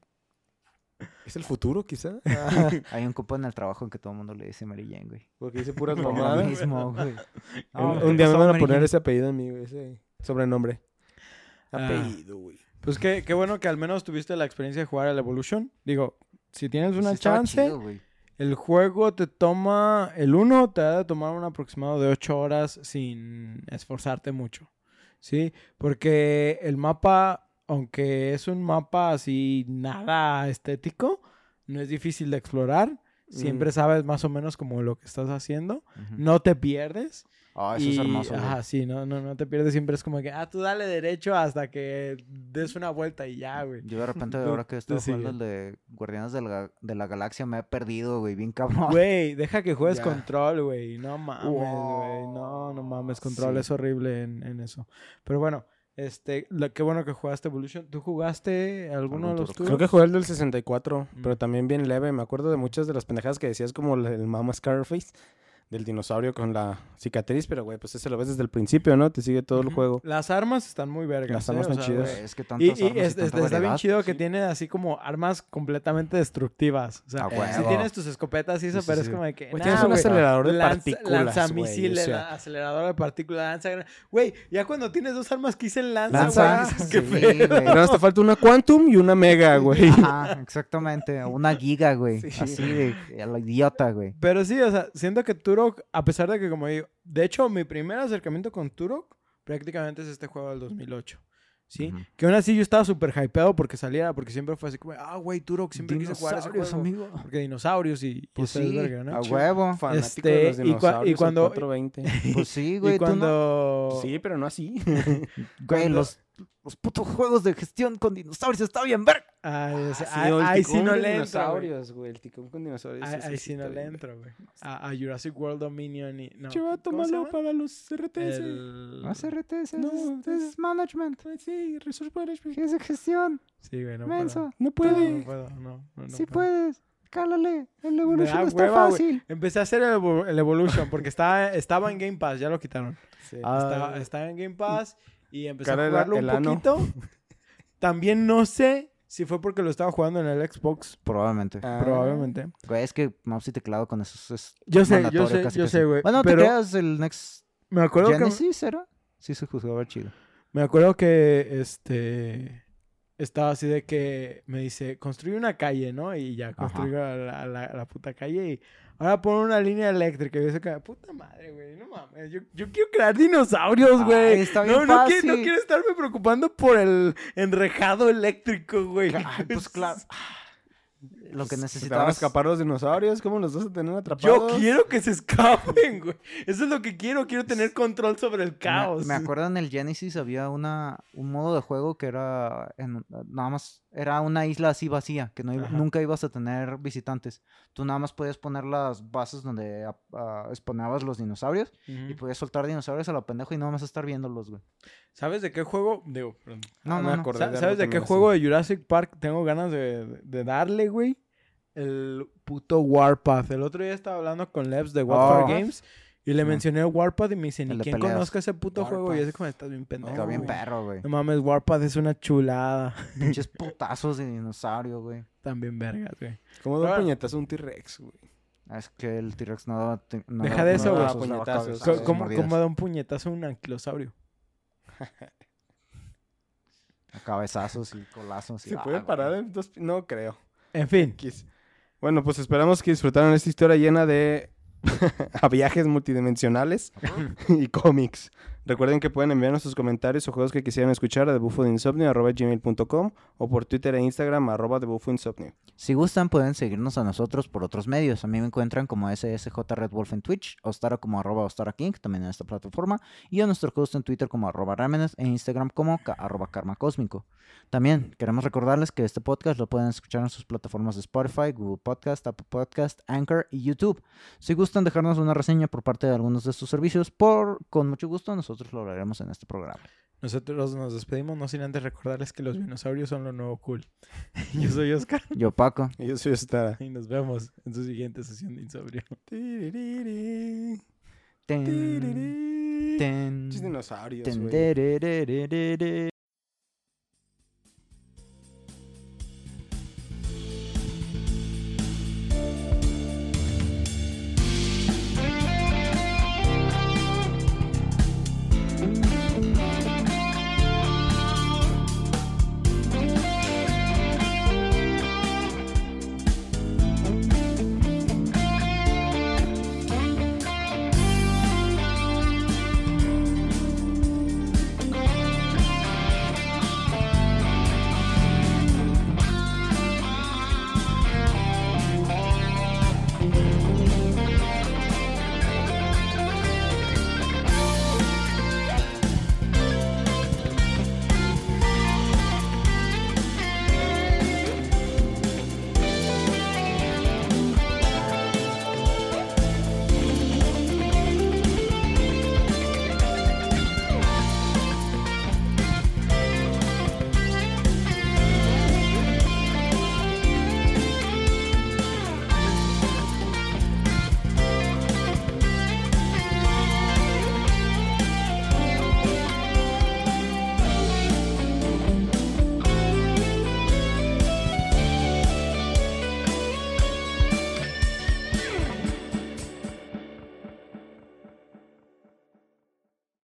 B: ¿Es el futuro, quizá? *laughs* *laughs*
C: Hay un copo en el trabajo en que todo el mundo le dice Mary Jane, güey.
B: Porque dice puras mamadas.
C: mismo, güey.
B: Un, *laughs*
C: No,
B: un
C: ¿qué
B: día me van a poner ese apellido en mí, güey. Ese sobrenombre.
A: Ah.
B: Apellido, güey.
A: Pues qué, qué bueno que al menos tuviste la experiencia de jugar al Evolution. Digo, si tienes
C: Sí
A: una chance,
C: chido, güey.
A: el juego te toma, el 1 te ha de tomar un aproximado de 8 horas sin esforzarte mucho. Sí, porque el mapa, aunque es un mapa así nada estético, no es difícil de explorar. Siempre
B: Mm.
A: sabes más o menos como lo que estás haciendo. No te pierdes.
C: Ah, eso
A: y,
C: es hermoso. güey.
A: Ajá, sí, no, no, no te pierdes. Siempre es como que, ah, tú dale derecho hasta que des una vuelta y ya, güey.
C: Yo de repente, ahora que estoy jugando el de Guardianes de la, de la Galaxia, me he perdido, güey, bien cabrón.
A: Güey, deja que juegues
B: Ya.
A: control, güey. No mames, güey. No, no mames. Control
C: Sí.
A: es horrible en, en eso. Pero bueno, este, lo- qué bueno que jugaste Evolution. ¿Tú jugaste alguno de los tuyos?
B: Creo que jugué el del 64,
A: Mm.
B: pero también bien leve. Me acuerdo de muchas de las pendejadas que decías, como el, el Mama Scarface, del dinosaurio con la cicatriz, pero güey, pues ese lo ves desde el principio, ¿no? Te sigue todo el juego.
A: Las armas están muy vergas.
B: Las armas
A: ¿eh? O
B: están
A: sea,
B: chidas.
C: Es que
A: Y,
C: tantas
A: y
C: armas y
A: es- está bien chido que
B: sí.
A: tiene así como armas completamente destructivas. O sea,
C: A
A: si tienes tus escopetas y eso,
C: Sí, sí,
A: pero es
C: sí.
A: como de que.
B: Güey,
A: nah,
B: tienes un acelerador de partículas,
A: Lanzamisiles,
B: o sea.
A: acelerador de partículas, lanza. gran- Güey, ya cuando tienes dos armas que dicen lanza,
B: Lanza,
A: güey, *laughs* dices,
C: sí,
B: hasta falta una Quantum y una Mega, güey.
C: Ajá, exactamente. Una giga, güey.
B: Sí.
C: Así de a idiota, güey.
A: Pero sí, o sea, siento que Turok, a pesar de que, como digo, de hecho, mi primer acercamiento con Turok prácticamente es este juego del 2008. ¿Sí?
C: Ujú.
A: Que aún así yo estaba súper hypeado porque saliera, porque siempre fue así como, ah, güey, Turok, siempre quise jugar ese
C: Dinosaurios,
A: juego.
C: amigo.
A: Porque dinosaurios y, y
C: Pues
A: ese
C: sí,
A: ¿no?
C: a huevo.
B: Fanático de los
A: Este, y cua- y
B: dinosaurios, el
A: cuando-
B: 420.
C: Pues sí,
A: y
C: güey. no-
A: cuando...
B: Sí, pero no así. *laughs*
C: Güey,
A: cuando-
C: los, los putos juegos de gestión con dinosaurios está bien ver.
A: Ay, ese-
B: Sí,
A: ay,
B: o el
A: ay, sí
B: ticún
A: no le entro, güey.
B: dinosaurios, güey. El ticún con dinosaurios.
A: Ay, ay,
B: sí
A: sí no le entro, güey. A, a Jurassic World Dominion y... No.
B: Chivato,
A: ¿Cómo se
B: malo
A: llama?
B: para los RTS.
A: El...
C: No es RTS,
B: No,
C: es,
B: es-
C: es management.
B: Sí, Resource Management.
C: Es de gestión.
A: Sí, güey, no
C: Menso.
A: puedo.
B: No
A: No
B: puede.
A: puedo, no. no, no
C: sí
A: puedo.
C: puedes. Cálale. El Evolution está
A: hueva,
C: fácil.
A: Empecé a hacer el, el Evolution porque estaba, estaba en Game Pass, ya lo quitaron.
B: Sí.
C: Ah,
A: Estaba, estaba en Game Pass y empecé
B: Cara
A: a
B: el-
A: jugarlo un
B: el ano.
A: poquito. *laughs* También no sé si fue porque lo estaba jugando en el Xbox,
C: Probablemente.
B: Ah,
A: probablemente.
C: Güey, es que mouse y teclado con eso es
A: Yo sé, yo sé,
C: casi,
A: yo
C: casi.
A: sé, güey.
C: Bueno,
A: pero
C: te creas el Next
A: me acuerdo que
C: Genesis, ¿era? Sí se juzgaba chido.
A: me acuerdo que este estaba así de que me dice, construye una calle, ¿no? Y ya construyo la, la- la puta calle y ahora pon una línea eléctrica. Y yo que puta madre, güey, no mames. Yo, yo quiero crear dinosaurios, güey.
C: Ay, está bien
A: no, no, quiero, no
C: fácil.
A: quiero estarme preocupando por el enrejado eléctrico, güey.
C: Ay, pues *laughs* claro. Lo que
B: ¿Se te van a
C: necesitabas.
B: escapar los dinosaurios? ¿Cómo los vas a tener
A: Yo
B: atrapados?
A: quiero que se escapen, güey. Eso es lo que quiero. Quiero tener control sobre el caos.
C: Me, acuerdo en el Genesis había una, un modo de juego que era en- nada más, era una isla así vacía, que no iba-
A: Ajá.
C: nunca ibas a tener visitantes. Tú nada más podías poner las bases donde ah, ah, spawnabas los dinosaurios y podías soltar dinosaurios a lo pendejo y nada más estar viéndolos, güey.
A: ¿Sabes de qué juego? Digo, perdón.
C: No,
B: Ah,
C: no,
B: me
C: no.
B: de
A: ¿Sabes de qué
B: así.
A: juego de Jurassic Park tengo ganas de, de darle, güey? El puto Warpath. El otro día estaba hablando con Lebs de Warpath
C: Oh.
A: Games y le mencioné el Warpath y me dice, ni quién conozca ese puto juego. Y
B: Warpath.
A: ese como estás bien pendejo.
C: Está bien
A: güey".
C: perro, güey.
A: No mames, Warpath es una chulada.
C: Pinches *laughs* putazos de dinosaurio, güey.
A: También vergas, güey.
B: ¿Cómo da
A: Ahora-
B: un puñetazo un T-Rex, güey?
C: Es que el T-Rex no daba. no
A: Deja de
C: no
A: eso, güey.
B: Puñetazos.
A: ¿Cómo, cómo da un puñetazo un anquilosaurio?
C: A *laughs* Cabezazos y colazos. y-
B: ¿Se
C: ah,
B: puede
C: güey.
B: parar en dos? No creo.
A: En fin.
B: X. Bueno, pues esperamos que disfrutaron esta historia llena de a *laughs* viajes multidimensionales y cómics. Recuerden que pueden enviarnos sus comentarios o juegos que quisieran escuchar a debuffodeinsomnio.gmail.com o por Twitter e Instagram arroba debufoinsomnio.
C: Si gustan, pueden seguirnos a nosotros por otros medios. A mí me encuentran como SSJ Red Wolf en Twitch, Ostara como arroba Ostara King, también en esta plataforma, y a nuestro host en Twitter como arroba Ramenes e Instagram como arroba Karma Cósmico. También queremos recordarles que este podcast lo pueden escuchar en sus plataformas de Spotify, Google Podcast, Apple Podcast, Anchor y YouTube. Si gustan dejarnos una reseña por parte de algunos de estos servicios, por con mucho gusto nosotros lo haremos en este programa.
A: Nosotros nos despedimos, no sin antes recordarles que los dinosaurios son lo nuevo cool. *laughs* Yo soy Oscar *laughs*
C: Yo, Paco.
B: Y yo soy esta.
A: y nos vemos en su siguiente sesión de Insomnio. *laughs*
C: Ten, ten,
B: dinosaurios,
C: ten.